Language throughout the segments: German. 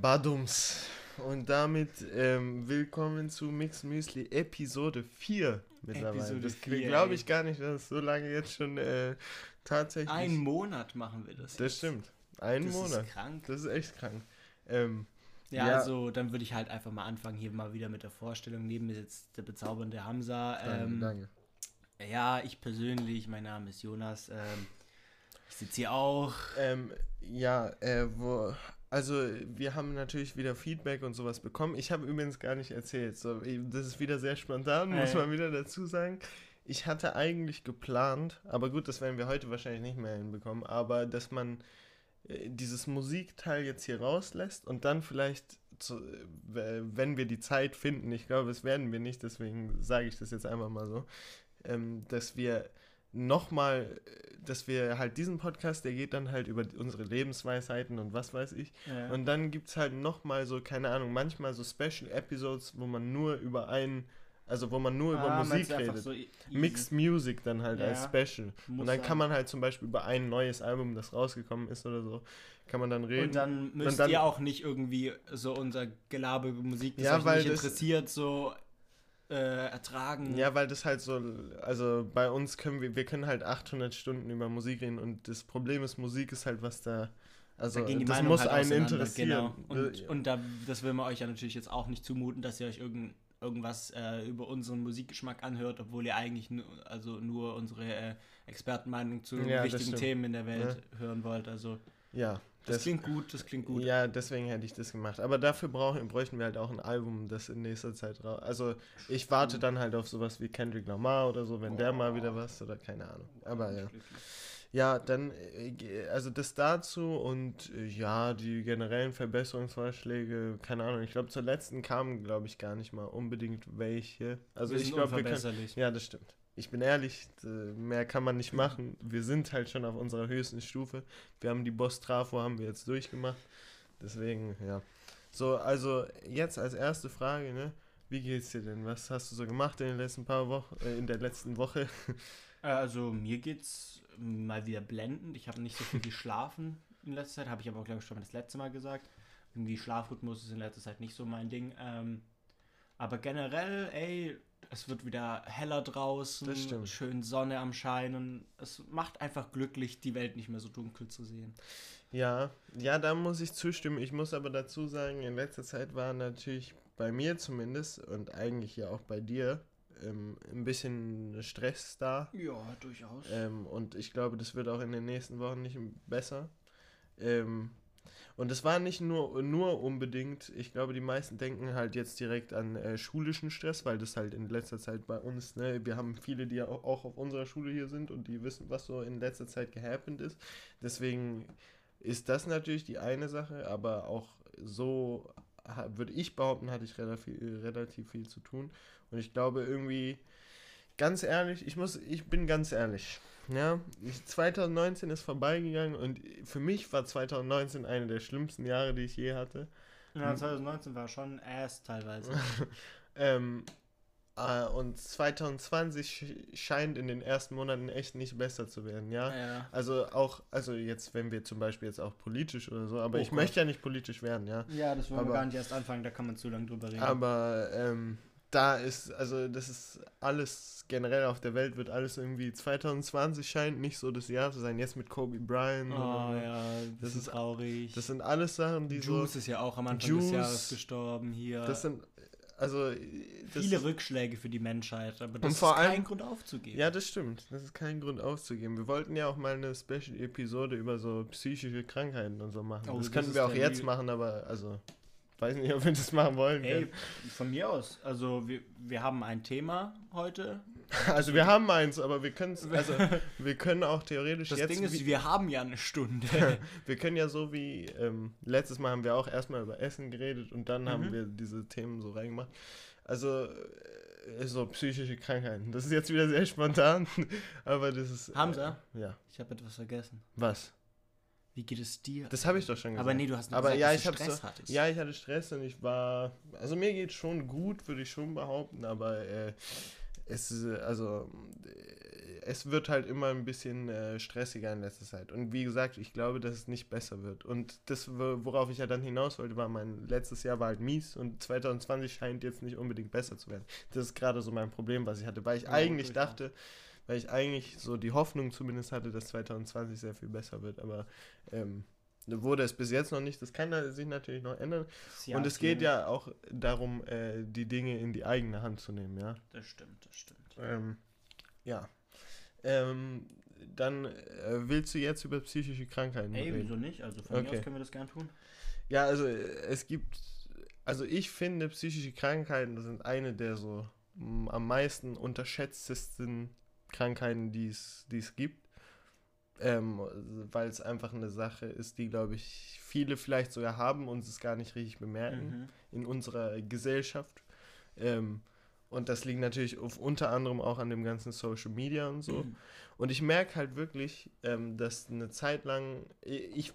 Badums. Und damit ähm, willkommen zu Mix Müsli Episode 4 mittlerweile. Episode das 4, glaube ich gar nicht, dass es so lange jetzt schon äh, tatsächlich. Einen Monat machen wir das. das jetzt. stimmt. Einen das Monat. Ist krank. Das ist echt krank. Ähm, Ja, Ja. also dann würde ich halt einfach mal anfangen hier mal wieder mit der Vorstellung. Neben mir sitzt der bezaubernde Hamza. danke, Ähm, danke. Ja, ich persönlich, mein Name ist Jonas. Ähm, ich sitze hier auch. Ähm, ja, äh, wo, also wir haben natürlich wieder Feedback und sowas bekommen. Ich habe übrigens gar nicht erzählt. So, das ist wieder sehr spontan, muss man wieder dazu sagen. Ich hatte eigentlich geplant, aber gut, das werden wir heute wahrscheinlich nicht mehr hinbekommen, aber dass man äh, dieses Musikteil jetzt hier rauslässt und dann vielleicht, zu, äh, wenn wir die Zeit finden, ich glaube, das werden wir nicht, deswegen sage ich das jetzt einfach mal so, ähm, dass wir nochmal, dass wir halt diesen Podcast, der geht dann halt über unsere Lebensweisheiten und was weiß ich. Ja. Und dann gibt es halt nochmal so, keine Ahnung, manchmal so Special Episodes, wo man nur über einen, also wo man nur über Ah, Musik du einfach redet. so easy? Mixed Music dann halt als Ja. Special. Muss und dann sein. kann man halt zum Beispiel über ein neues Album, das rausgekommen ist oder so, kann man dann reden. Und dann müsst dann- ihr auch nicht irgendwie so unser Gelaber über Musik, das Ja, euch weil nicht interessiert, so äh, ertragen. Ja, weil das halt so, also bei uns können wir, wir können halt 800 Stunden über Musik reden und das Problem ist, Musik ist halt was da, also da gehen die das muss halt einen interessieren. Genau. Und, Äh, und da, das will man euch ja natürlich jetzt auch nicht zumuten, dass ihr euch irgend, irgendwas äh, über unseren Musikgeschmack anhört, obwohl ihr eigentlich nur, also nur unsere äh, Expertenmeinung zu Ja, wichtigen. Themen in der Welt hören wollt. Also ja, das, klingt gut, das klingt gut. Ja, deswegen hätte ich das gemacht. Aber dafür brauchen, bräuchten wir halt auch ein Album, das in nächster Zeit raus. Also ich warte dann halt auf sowas wie Kendrick Lamar oder so, wenn der mal wieder was oder keine Ahnung. Aber ja. Ja, dann, äh, also das dazu und äh, ja, die generellen Verbesserungsvorschläge, keine Ahnung. Ich glaube, zur letzten kamen, glaube ich, gar nicht mal unbedingt welche. Also ich glaube, wir können. Ja, das stimmt. Ich bin ehrlich, mehr kann man nicht machen. Wir sind halt schon auf unserer höchsten Stufe. Wir haben die Boss Trafo haben wir jetzt durchgemacht. Deswegen, ja. So, also jetzt als erste Frage, ne? Wie geht's dir denn? Was hast du so gemacht in den letzten paar Wochen, äh, in der letzten Woche? Äh, Also mir geht's mal wieder blendend. Ich habe nicht so viel geschlafen in letzter Zeit, habe ich aber glaube ich schon das letzte Mal gesagt. Irgendwie Schlafrhythmus ist in letzter Zeit nicht so mein Ding. Ähm, aber generell, ey, es wird wieder heller draußen, schön Sonne am Scheinen. Es macht einfach glücklich, die Welt nicht mehr so dunkel zu sehen. Ja, ja, da muss ich zustimmen. Ich muss aber dazu sagen, in letzter Zeit war natürlich bei mir zumindest und eigentlich ja auch bei dir ähm, ein bisschen Stress da. Ja, durchaus. Ähm, und ich glaube, das wird auch in den nächsten Wochen nicht besser. Ähm, und es war nicht nur, nur unbedingt, ich glaube, die meisten denken halt jetzt direkt an äh, schulischen Stress, weil das halt in letzter Zeit bei uns, ne, wir haben viele, die ja auch, auf unserer Schule hier sind und die wissen, was so in letzter Zeit gehappened ist. Deswegen ist das natürlich die eine Sache, aber auch so würde ich behaupten, hatte ich relativ, relativ viel zu tun. Und ich glaube irgendwie, ganz ehrlich, ich muss, ich bin ganz ehrlich. Ja, ich, 2019 ist vorbeigegangen und für mich war 2019 eine der schlimmsten Jahre, die ich je hatte. Ja, 2019 war schon ass teilweise. Ähm, äh, und 2020 sch- scheint in den ersten Monaten echt nicht besser zu werden, ja. ja. Also auch, also jetzt, wenn wir zum Beispiel jetzt auch politisch oder so, aber Oh ich Gott. möchte ja nicht politisch werden, ja. ja, das wollen Aber- wir gar nicht erst anfangen, da kann man zu lange drüber reden. Aber ähm, da ist, also das ist alles generell auf der Welt wird alles irgendwie 2020 scheint nicht so das Jahr zu sein. Jetzt mit Kobe Bryant. oh ja, das, das ist traurig. Das sind alles Sachen, die Juice so. ist ja auch am Anfang Juice, des Jahres gestorben hier. Das sind also das Viele Rückschläge für die Menschheit, aber das ist kein allem- Grund aufzugeben. Ja, das stimmt. Das ist kein Grund aufzugeben. Wir wollten ja auch mal eine Special-Episode über so psychische Krankheiten und so machen. Oh, das das können ist wir auch jetzt machen, aber also weiß nicht, ob wir das machen wollen. Hey, von mir aus. Also wir, wir haben ein Thema heute. Also wir haben eins, aber wir können also wir können auch theoretisch Das jetzt Ding ist, wir haben ja eine Stunde. wir können ja so wie ähm, letztes Mal haben wir auch erstmal über Essen geredet und dann haben Mhm. wir diese Themen so reingemacht. Also äh, so psychische Krankheiten. Das ist jetzt wieder sehr spontan, aber das ist Hamza? Äh, ja. ich habe etwas vergessen. Was? Wie geht es dir? Das habe ich doch schon gesagt. aber nee, du hast nur Aber gesagt, ja, dass ich du Stress so, hattest. ja, ich hatte Stress und ich war, also mir geht schon gut, würde ich schon behaupten, aber äh, es, also, es wird halt immer ein bisschen äh, stressiger in letzter Zeit. Und wie gesagt, ich glaube, dass es nicht besser wird. Und das, worauf ich ja dann hinaus wollte, war, mein letztes Jahr war halt mies und 2020 scheint jetzt nicht unbedingt besser zu werden. Das ist gerade so mein Problem, was ich hatte, weil ich ja, eigentlich dachte, weil ich eigentlich so die Hoffnung zumindest hatte, dass 2020 sehr viel besser wird. Aber ähm, wurde es bis jetzt noch nicht. Das kann sich natürlich noch ändern. Ja, und es geht ja auch darum, äh, die Dinge in die eigene Hand zu nehmen, ja. Das stimmt, das stimmt. Ähm, ja. Ähm, dann äh, willst du jetzt über psychische Krankheiten Ey, reden? wieso nicht? Also von okay. mir aus können wir das gern tun. Ja, also äh, es gibt, also ich finde psychische Krankheiten sind eine der so am meisten unterschätztesten Krankheiten, die es gibt. Ähm, weil es einfach eine Sache ist, die, glaube ich, viele vielleicht sogar haben und es gar nicht richtig bemerken mhm. in unserer Gesellschaft. Ähm, und das liegt natürlich auf, unter anderem auch an dem ganzen Social Media und so. Mhm. Und ich merke halt wirklich, ähm, dass eine Zeit lang, ich,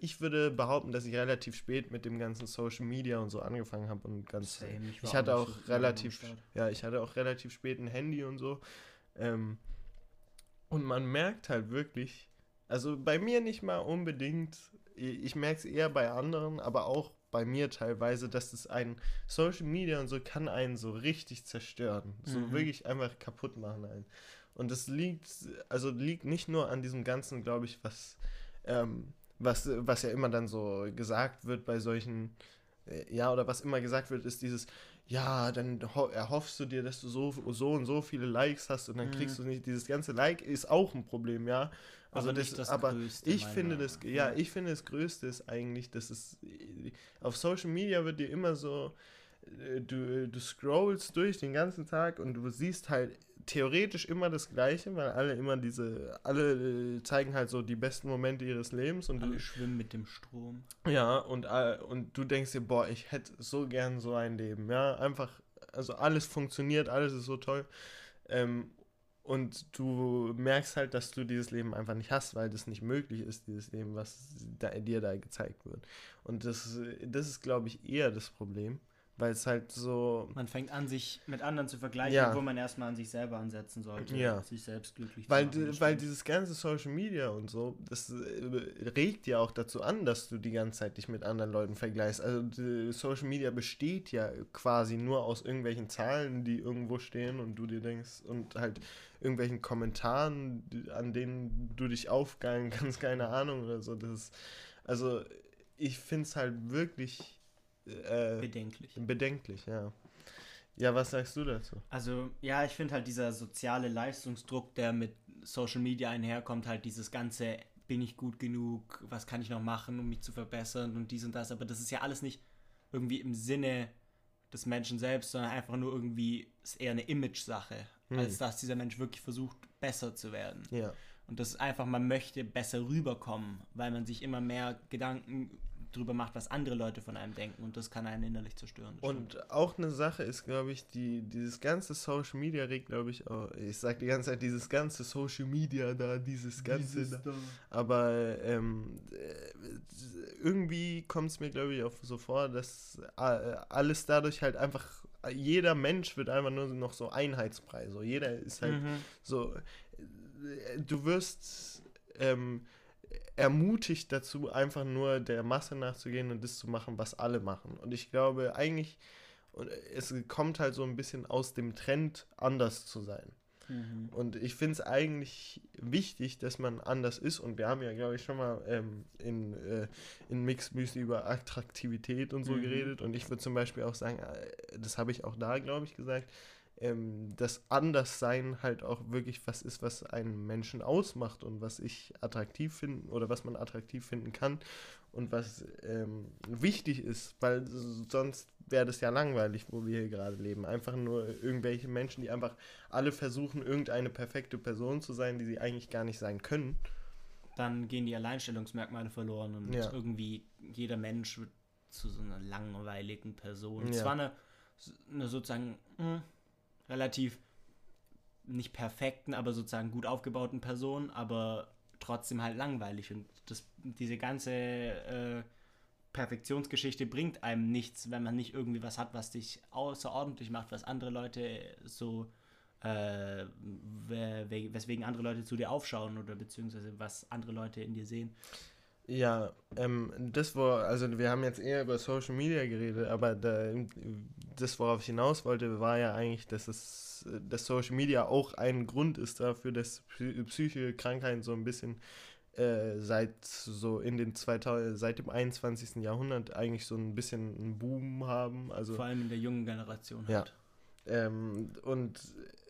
ich würde behaupten, dass ich relativ spät mit dem ganzen Social Media und so angefangen habe und ganz. Same, ich, ich hatte auch so relativ, ja, ich hatte auch relativ spät ein Handy und so. Ähm, und man merkt halt wirklich, also bei mir nicht mal unbedingt, ich merke es eher bei anderen, aber auch bei mir teilweise, dass das ein Social Media und so kann einen so richtig zerstören. So mhm. wirklich einfach kaputt machen einen. Und das liegt, also liegt nicht nur an diesem Ganzen, glaube ich, was, ähm, was, was ja immer dann so gesagt wird bei solchen, äh, ja, oder was immer gesagt wird, ist dieses, ja, dann erhoffst du dir, dass du so, so und so viele Likes hast und dann mhm. kriegst du nicht. Dieses ganze Like ist auch ein Problem, ja. Also aber das, das aber Größte, ich finde das, ja, ich finde das Größte ist eigentlich, dass es auf Social Media wird dir immer so, äh, du, du scrollst durch den ganzen Tag und du siehst halt theoretisch immer das Gleiche, weil alle immer diese, alle äh, zeigen halt so die besten Momente ihres Lebens und alle du, schwimmen mit dem Strom. Ja, und, äh, und du denkst dir, boah, ich hätte so gern so ein Leben, ja, einfach, also alles funktioniert, alles ist so toll. Ähm, und du merkst halt, dass du dieses Leben einfach nicht hast, weil das nicht möglich ist, dieses Leben, was da, dir da gezeigt wird. Und das, das ist, glaube ich, eher das Problem weil es halt so. Man fängt an, sich mit anderen zu vergleichen, ja. wo man erstmal an sich selber ansetzen sollte, ja. sich selbst glücklich weil, zu machen. Weil dieses ganze Social Media und so, das äh, regt ja auch dazu an, dass du die ganze Zeit dich mit anderen Leuten vergleichst. Also Social Media besteht ja quasi nur aus irgendwelchen Zahlen, die irgendwo stehen und du dir denkst und halt irgendwelchen Kommentaren, an denen du dich aufgeilen kannst, keine Ahnung oder so. Das ist, also ich finde es halt wirklich äh, bedenklich. Bedenklich, ja. Ja, was sagst du dazu? Also, ja, ich finde halt dieser soziale Leistungsdruck, der mit Social Media einherkommt, halt dieses ganze, bin ich gut genug, was kann ich noch machen, um mich zu verbessern und dies und das, aber das ist ja alles nicht irgendwie im Sinne des Menschen selbst, sondern einfach nur irgendwie, ist eher eine Image-Sache, hm. als dass dieser Mensch wirklich versucht, besser zu werden. Ja. Und das ist einfach, man möchte besser rüberkommen, weil man sich immer mehr Gedanken drüber macht, was andere Leute von einem denken und das kann einen innerlich zerstören. Und stimmt. auch eine Sache ist, glaube ich, die dieses ganze Social Media regt, glaube ich, auch, ich sage die ganze Zeit, dieses ganze Social Media da, dieses ganze dieses da. da. Aber ähm, irgendwie kommt es mir, glaube ich, auch so vor, dass äh, alles dadurch halt einfach jeder Mensch wird einfach nur noch so einheitsbrei. So jeder ist halt mhm. so. Äh, du wirst ähm, ermutigt dazu, einfach nur der Masse nachzugehen und das zu machen, was alle machen. Und ich glaube eigentlich, es kommt halt so ein bisschen aus dem Trend, anders zu sein. Mhm. Und ich finde es eigentlich wichtig, dass man anders ist. Und wir haben ja, glaube ich, schon mal ähm, in, äh, in Mix Müsli über Attraktivität und so mhm. geredet. Und ich würde zum Beispiel auch sagen, äh, das habe ich auch da, glaube ich, gesagt, ähm, das Anderssein halt auch wirklich was ist, was einen Menschen ausmacht und was ich attraktiv finde oder was man attraktiv finden kann und was ähm, wichtig ist, weil sonst wäre das ja langweilig, wo wir hier gerade leben. Einfach nur irgendwelche Menschen, die einfach alle versuchen, irgendeine perfekte Person zu sein, die sie eigentlich gar nicht sein können. Dann gehen die Alleinstellungsmerkmale verloren und ja. irgendwie jeder Mensch wird zu so einer langweiligen Person. Ja. Zwar eine, eine sozusagen mh, hm, relativ nicht perfekten, aber sozusagen gut aufgebauten Person, aber trotzdem halt langweilig. Und das, diese ganze äh, Perfektionsgeschichte bringt einem nichts, wenn man nicht irgendwie was hat, was dich außerordentlich macht, was andere Leute so äh, weswegen andere Leute zu dir aufschauen oder beziehungsweise was andere Leute in dir sehen. Ja, ähm, das war, also wir haben jetzt eher über Social Media geredet, aber da, das, worauf ich hinaus wollte, war ja eigentlich, dass es, dass Social Media auch ein Grund ist dafür, dass psychische Krankheiten so ein bisschen äh, seit so in den 2000, seit dem 21. Jahrhundert eigentlich so ein bisschen einen Boom haben. Also, Vor allem in der jungen Generation ja. halt. Ähm, und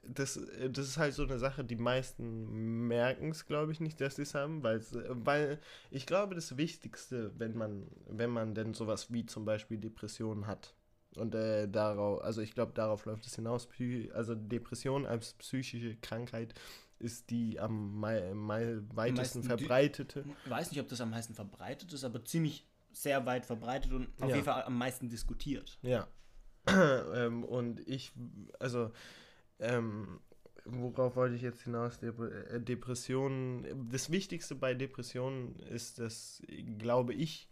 das, das ist halt so eine Sache, die meisten merken es, glaube ich, nicht, dass sie es haben, weil, weil ich glaube, das Wichtigste, wenn man, wenn man denn sowas wie zum Beispiel Depressionen hat, und äh, darauf, also ich glaube, darauf läuft es hinaus, also Depression als psychische Krankheit ist die am mei mei weitesten meisten, verbreitete. Ich weiß nicht, ob das am meisten verbreitet ist, aber ziemlich sehr weit verbreitet und auf ja. jeden Fall am meisten diskutiert. Ja. ähm, und ich, also, ähm, worauf wollte ich jetzt hinaus? Äh, Depressionen. Das Wichtigste bei Depressionen ist, dass, glaube ich,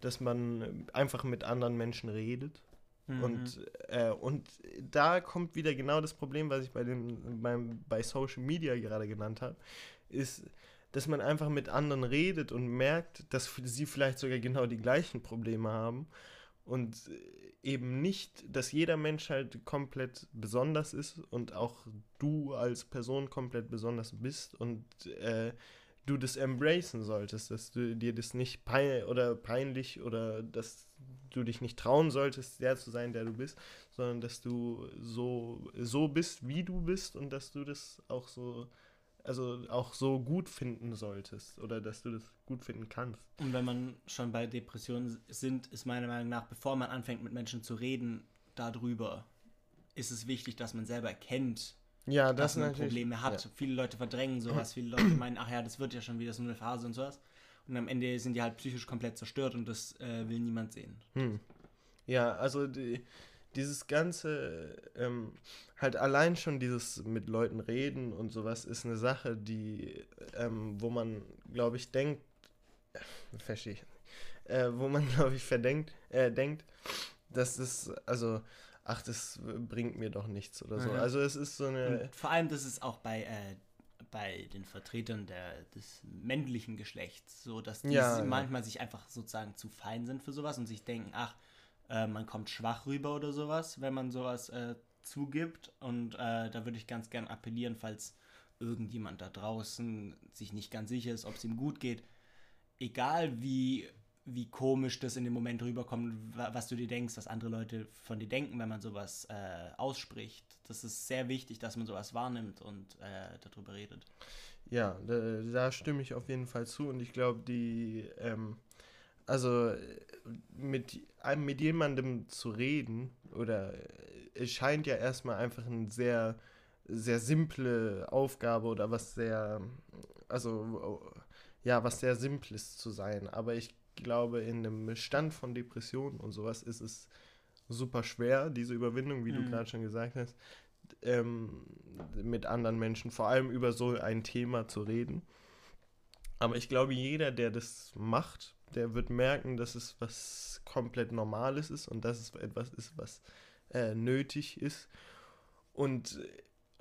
dass man einfach mit anderen Menschen redet Mhm. Und, äh, und da kommt wieder genau das Problem, was ich bei, den, beim, bei Social Media gerade genannt habe, ist, dass man einfach mit anderen redet und merkt, dass sie vielleicht sogar genau die gleichen Probleme haben und eben nicht, dass jeder Mensch halt komplett besonders ist und auch du als Person komplett besonders bist und äh, du das embracen solltest, dass du dir das nicht pein oder peinlich oder dass du dich nicht trauen solltest, der zu sein, der du bist, sondern dass du so, so bist, wie du bist und dass du das auch so, also auch so gut finden solltest oder dass du das gut finden kannst. Und wenn man schon bei Depressionen sind, ist meiner Meinung nach, bevor man anfängt mit Menschen zu reden darüber, ist es wichtig, dass man selber erkennt, ja, das dass man Probleme hat. Ja. Viele Leute verdrängen sowas, viele Leute meinen, ach ja, das wird ja schon wieder so eine Phase und sowas. Und am Ende sind die halt psychisch komplett zerstört und das äh, will niemand sehen. Hm. Ja, also die, dieses ganze, ähm, halt allein schon dieses mit Leuten reden und sowas ist eine Sache, die, ähm, wo man, glaube ich, denkt, äh, verstehe ich, äh, wo man, glaube ich, verdenkt, äh, denkt, dass das, also, ach, das bringt mir doch nichts oder so. Mhm. Also es ist so eine. Und vor allem, das ist auch bei äh, bei den Vertretern der, des männlichen Geschlechts, so dass die ja, manchmal ja. sich einfach sozusagen zu fein sind für sowas und sich denken, ach, äh, man kommt schwach rüber oder sowas, wenn man sowas äh, zugibt. Und äh, da würde ich ganz gern appellieren, falls irgendjemand da draußen sich nicht ganz sicher ist, ob es ihm gut geht, egal wie wie komisch das in dem Moment rüberkommt, was du dir denkst, was andere Leute von dir denken, wenn man sowas äh, ausspricht. Das ist sehr wichtig, dass man sowas wahrnimmt und äh, darüber redet. Ja, da, da, stimme ich auf jeden Fall zu und ich glaube, die, ähm, also mit, mit jemandem zu reden oder es scheint ja erstmal einfach eine sehr, sehr simple Aufgabe oder was sehr, also ja, was sehr Simples zu sein, aber ich glaube, in einem Stand von Depressionen und sowas ist es super schwer, diese Überwindung, wie mhm. du gerade schon gesagt hast, ähm, mit anderen Menschen, vor allem über so ein Thema zu reden. Aber ich glaube, jeder, der das macht, der wird merken, dass es was komplett Normales ist und dass es etwas ist, was äh, nötig ist. Und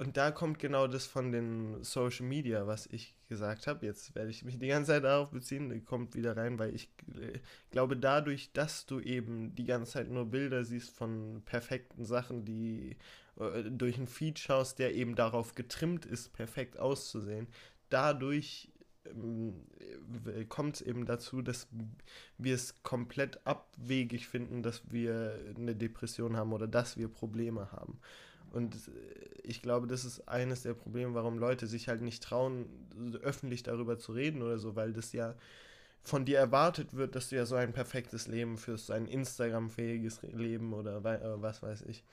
und da kommt genau das von den Social Media, was ich gesagt habe. Jetzt werde ich mich die ganze Zeit darauf beziehen, kommt wieder rein, weil ich äh, glaube, dadurch, dass du eben die ganze Zeit nur Bilder siehst von perfekten Sachen, die äh, durch einen Feed schaust, der eben darauf getrimmt ist, perfekt auszusehen, dadurch kommt es eben dazu, dass wir es komplett abwegig finden, dass wir eine Depression haben oder dass wir Probleme haben. Und ich glaube, das ist eines der Probleme, warum Leute sich halt nicht trauen, öffentlich darüber zu reden oder so, weil das ja von dir erwartet wird, dass du ja so ein perfektes Leben führst, ein Instagram-fähiges Leben oder äh, was weiß ich.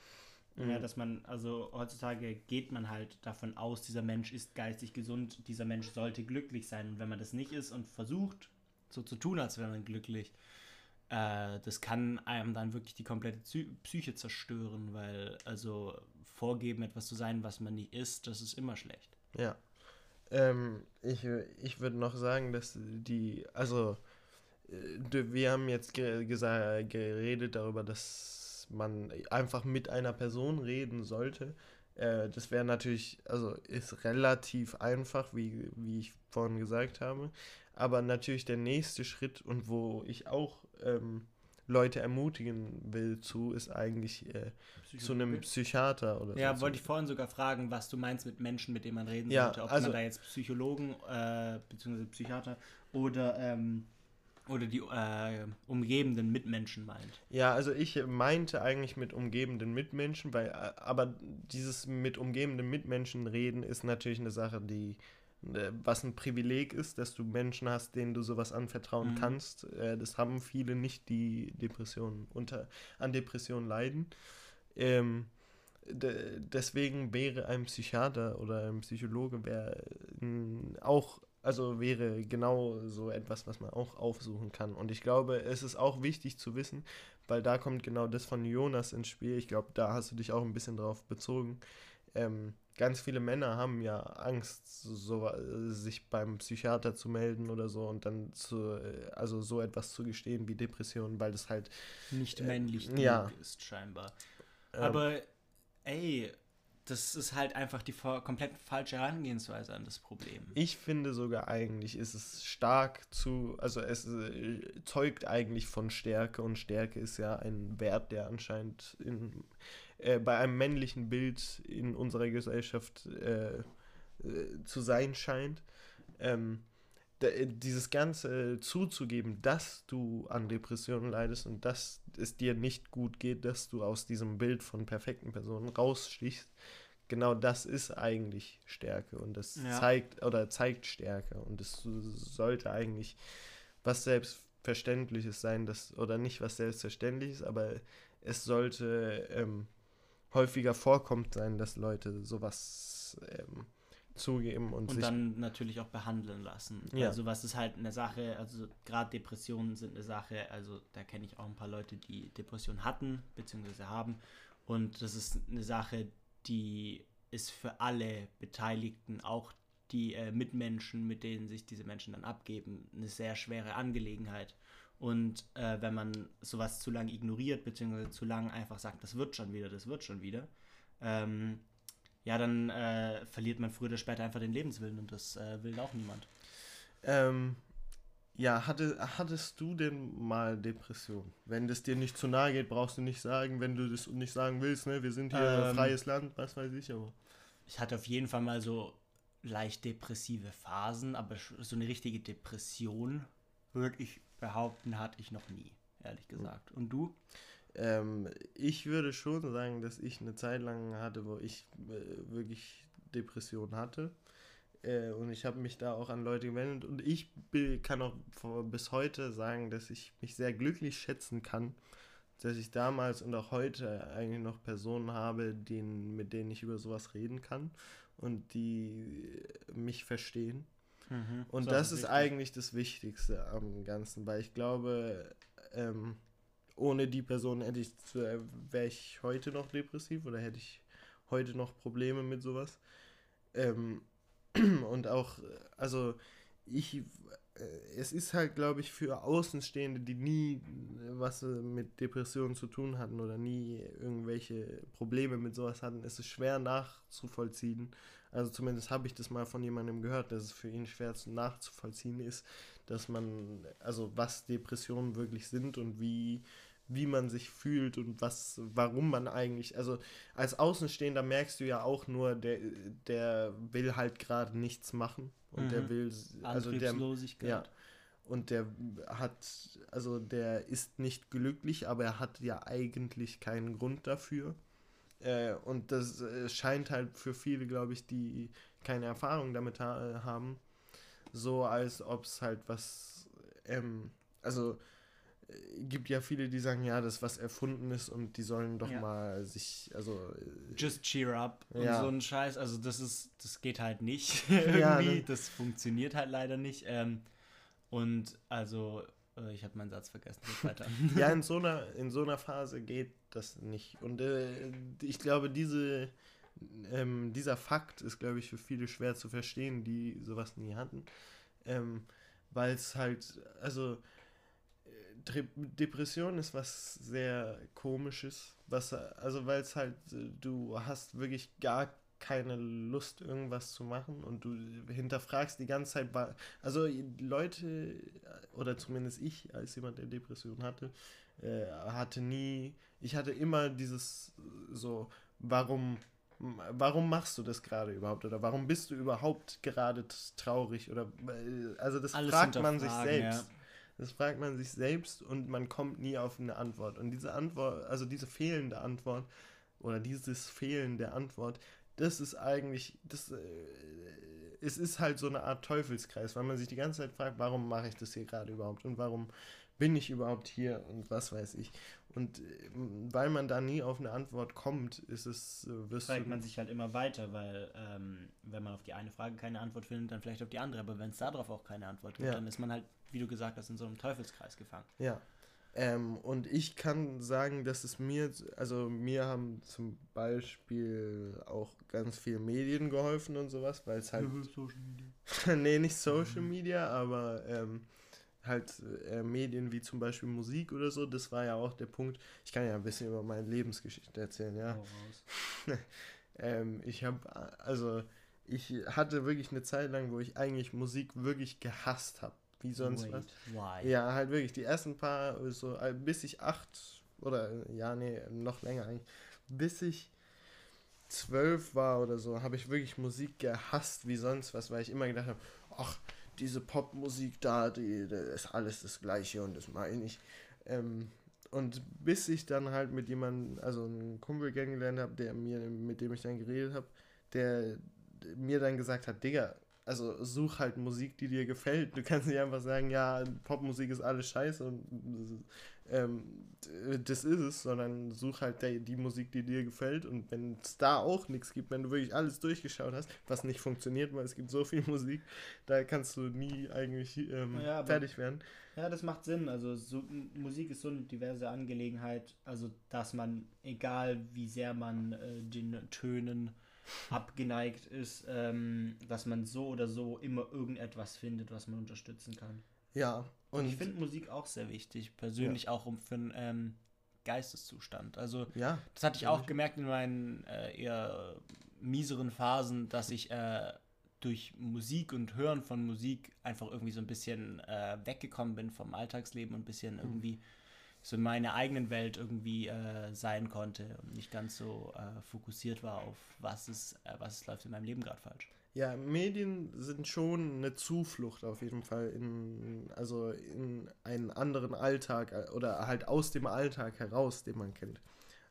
Ja, mhm. dass man, also heutzutage geht man halt davon aus, dieser Mensch ist geistig gesund, dieser Mensch sollte glücklich sein. Und wenn man das nicht ist und versucht, so zu tun, als wäre man glücklich, äh, das kann einem dann wirklich die komplette Psyche zerstören, weil also vorgeben, etwas zu sein, was man nicht ist, das ist immer schlecht. Ja. Ähm, ich ich würde noch sagen, dass die, also äh, wir haben jetzt geredet darüber, dass man einfach mit einer Person reden sollte. Äh, das wäre natürlich, also ist relativ einfach, wie, wie ich vorhin gesagt habe. Aber natürlich der nächste Schritt und wo ich auch ähm, Leute ermutigen will zu, ist eigentlich äh, zu einem Psychiater oder Ja, so. wollte ich vorhin sogar fragen, was du meinst mit Menschen, mit denen man reden ja, sollte. Ob also, man da jetzt Psychologen äh, bzw. Psychiater oder ähm, oder die äh, umgebenden Mitmenschen meint. Ja, also ich meinte eigentlich mit umgebenden Mitmenschen, weil äh, aber dieses mit umgebenden Mitmenschen reden ist natürlich eine Sache, die äh, was ein Privileg ist, dass du Menschen hast, denen du sowas anvertrauen mhm. kannst. Äh, das haben viele nicht, die Depressionen unter an Depressionen leiden. Ähm, deswegen wäre ein Psychiater oder ein Psychologe wäre auch also wäre genau so etwas, was man auch aufsuchen kann. Und ich glaube, es ist auch wichtig zu wissen, weil da kommt genau das von Jonas ins Spiel. Ich glaube, da hast du dich auch ein bisschen drauf bezogen. Ähm, ganz viele Männer haben ja Angst, so, sich beim Psychiater zu melden oder so und dann zu, also so etwas zu gestehen wie Depressionen, weil das halt nicht männlich äh, ja. ist scheinbar. Ähm, Aber ey, das ist halt einfach die komplett falsche Herangehensweise an das Problem. Ich finde sogar eigentlich ist es stark zu, also es äh, zeugt eigentlich von Stärke und Stärke ist ja ein Wert, der anscheinend in, äh, bei einem männlichen Bild in unserer Gesellschaft äh, äh zu sein scheint. Ähm, dieses Ganze zuzugeben, dass du an Depressionen leidest und dass es dir nicht gut geht, dass du aus diesem Bild von perfekten Personen rausstichst, genau das ist eigentlich Stärke und das ja. zeigt oder zeigt Stärke und es sollte eigentlich was Selbstverständliches sein, das oder nicht was Selbstverständliches, aber es sollte ähm, häufiger vorkommt sein, dass Leute sowas ähm, zugeben und, und dann natürlich auch behandeln lassen. Ja. Also was ist halt eine Sache, also gerade Depressionen sind eine Sache, also da kenne ich auch ein paar Leute, die Depressionen hatten bzw. haben und das ist eine Sache, die ist für alle Beteiligten, auch die äh, Mitmenschen, mit denen sich diese Menschen dann abgeben, eine sehr schwere Angelegenheit. Und äh, wenn man sowas zu lange ignoriert, beziehungsweise zu lange einfach sagt, das wird schon wieder, das wird schon wieder, ähm, ja, dann äh, verliert man früher oder später einfach den Lebenswillen und das äh, will auch niemand. Ähm, ja, hatte, hattest du denn mal Depression? Wenn das dir nicht zu nahe geht, brauchst du nicht sagen, wenn du das nicht sagen willst, ne? Wir sind hier ähm, freies Land, was weiß ich, aber. Ich hatte auf jeden Fall mal so leicht depressive Phasen, aber so eine richtige Depression, würde ich behaupten, hatte ich noch nie, ehrlich gesagt. Und du? Ähm, ich würde schon sagen, dass ich eine Zeit lang hatte, wo ich äh, wirklich Depression hatte. Äh, und ich habe mich da auch an Leute gewendet und ich kann auch bis heute sagen, dass ich mich sehr glücklich schätzen kann, dass ich damals und auch heute eigentlich noch Personen habe, denen, mit denen ich über sowas reden kann und die mich verstehen. Mhm, und so das ist wichtig. eigentlich das Wichtigste am Ganzen, weil ich glaube, ähm, ohne die Person hätte ich, wäre ich heute noch depressiv oder hätte ich heute noch Probleme mit sowas. Ähm, und auch, also ich, äh, es ist halt, glaube ich, für Außenstehende, die nie was mit Depressionen zu tun hatten oder nie irgendwelche Probleme mit sowas hatten, ist es schwer nachzuvollziehen. Also zumindest habe ich das mal von jemandem gehört, dass es für ihn schwer nachzuvollziehen ist, dass man, also was Depressionen wirklich sind und wie wie man sich fühlt und was, warum man eigentlich, also als Außenstehender merkst du ja auch nur, der, der will halt gerade nichts machen und mhm. der will, also der, ja, und der hat, also der ist nicht glücklich, aber er hat ja eigentlich keinen Grund dafür. Äh, und das äh, scheint halt für viele, glaube ich, die keine Erfahrung damit ha haben, so als ob es halt was, ähm, also gibt ja viele, die sagen, ja, das ist was Erfundenes und die sollen doch ja. mal sich, also. Äh, Just cheer up und ja. so ein Scheiß. Also, das ist, das geht halt nicht irgendwie. Ja, ne? Das funktioniert halt leider nicht. Ähm, und also, äh, ich habe meinen Satz vergessen. Weiter. ja, in so, einer, in so einer Phase geht das nicht. Und äh, ich glaube, diese, ähm, dieser Fakt ist, glaube ich, für viele schwer zu verstehen, die sowas nie hatten. Ähm, Weil es halt, also Depression ist was sehr komisches, was also weil es halt äh, du hast wirklich gar keine Lust irgendwas zu machen und du hinterfragst die ganze Zeit also Leute oder zumindest ich als jemand der Depression hatte äh, hatte nie ich hatte immer dieses so warum warum machst du das gerade überhaupt oder warum bist du überhaupt gerade traurig oder also das Alles fragt man sich selbst. Ja. Das fragt man sich selbst und man kommt nie auf eine Antwort. Und diese Antwort, also diese fehlende Antwort oder dieses Fehlen der Antwort, das ist eigentlich, das, äh, es ist halt so eine Art Teufelskreis, weil man sich die ganze Zeit fragt, warum mache ich das hier gerade überhaupt und warum bin ich überhaupt hier und was weiß ich. Und äh, weil man da nie auf eine Antwort kommt, ist es, äh, wirst Fragt man sich halt immer weiter, weil ähm, wenn man auf die eine Frage keine Antwort findet, dann vielleicht auf die andere. Aber wenn es darauf auch keine Antwort gibt, ja. dann ist man halt, wie du gesagt hast, in so einem Teufelskreis gefangen. Ja. Ähm, und ich kann sagen, dass es mir, also mir haben zum Beispiel auch ganz viele Medien geholfen und sowas, weil es halt. Social Media. nee, nicht Social Media, aber ähm, halt äh, Medien wie zum Beispiel Musik oder so, das war ja auch der Punkt. Ich kann ja ein bisschen über meine Lebensgeschichte erzählen, ja. Oh, ähm, ich habe, also ich hatte wirklich eine Zeit lang, wo ich eigentlich Musik wirklich gehasst habe, wie sonst Wait, was. Why? Ja, halt wirklich die ersten paar, so äh, bis ich acht oder ja, nee, noch länger eigentlich, bis ich zwölf war oder so, habe ich wirklich Musik gehasst wie sonst was, weil ich immer gedacht habe, ach, diese Popmusik da, die, das ist alles das Gleiche und das meine ich. Ähm, und bis ich dann halt mit jemandem, also einen Kumpel kennengelernt habe, der mir, mit dem ich dann geredet habe, der mir dann gesagt hat, Digga, also such halt Musik, die dir gefällt. Du kannst nicht einfach sagen, ja, Popmusik ist alles scheiße und ähm, das ist es, sondern such halt die, die Musik, die dir gefällt. Und wenn es da auch nichts gibt, wenn du wirklich alles durchgeschaut hast, was nicht funktioniert, weil es gibt so viel Musik, da kannst du nie eigentlich ähm, ja, fertig werden. Ja, das macht Sinn. Also so, Musik ist so eine diverse Angelegenheit, also dass man, egal wie sehr man äh, den Tönen abgeneigt ist, ähm, dass man so oder so immer irgendetwas findet, was man unterstützen kann. Ja. Und, und ich finde Musik auch sehr wichtig, persönlich ja. auch um für einen ähm, Geisteszustand. Also ja, das hatte ich auch gemerkt in meinen äh, eher mieseren Phasen, dass ich äh, durch Musik und Hören von Musik einfach irgendwie so ein bisschen äh, weggekommen bin vom Alltagsleben und ein bisschen mhm. So in meiner eigenen Welt irgendwie äh, sein konnte und nicht ganz so äh, fokussiert war auf was ist, äh, was läuft in meinem Leben gerade falsch. Ja, Medien sind schon eine Zuflucht auf jeden Fall in, also in einen anderen Alltag äh, oder halt aus dem Alltag heraus, den man kennt.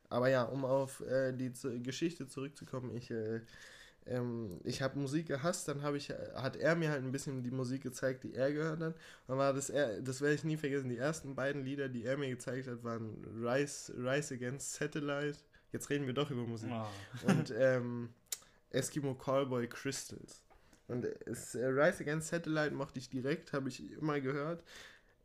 Aber ja, um auf äh, die Geschichte zurückzukommen, ich äh, ähm, ich habe Musik gehasst, dann habe ich, hat er mir halt ein bisschen die Musik gezeigt, die er gehört hat. Und war das, er, das werde ich nie vergessen, die ersten beiden Lieder, die er mir gezeigt hat, waren Rise, Rise Against Satellite. Jetzt reden wir doch über Musik. Oh. Und ähm, Eskimo Callboy Crystals. Und es, äh, Rise Against Satellite mochte ich direkt, habe ich immer gehört.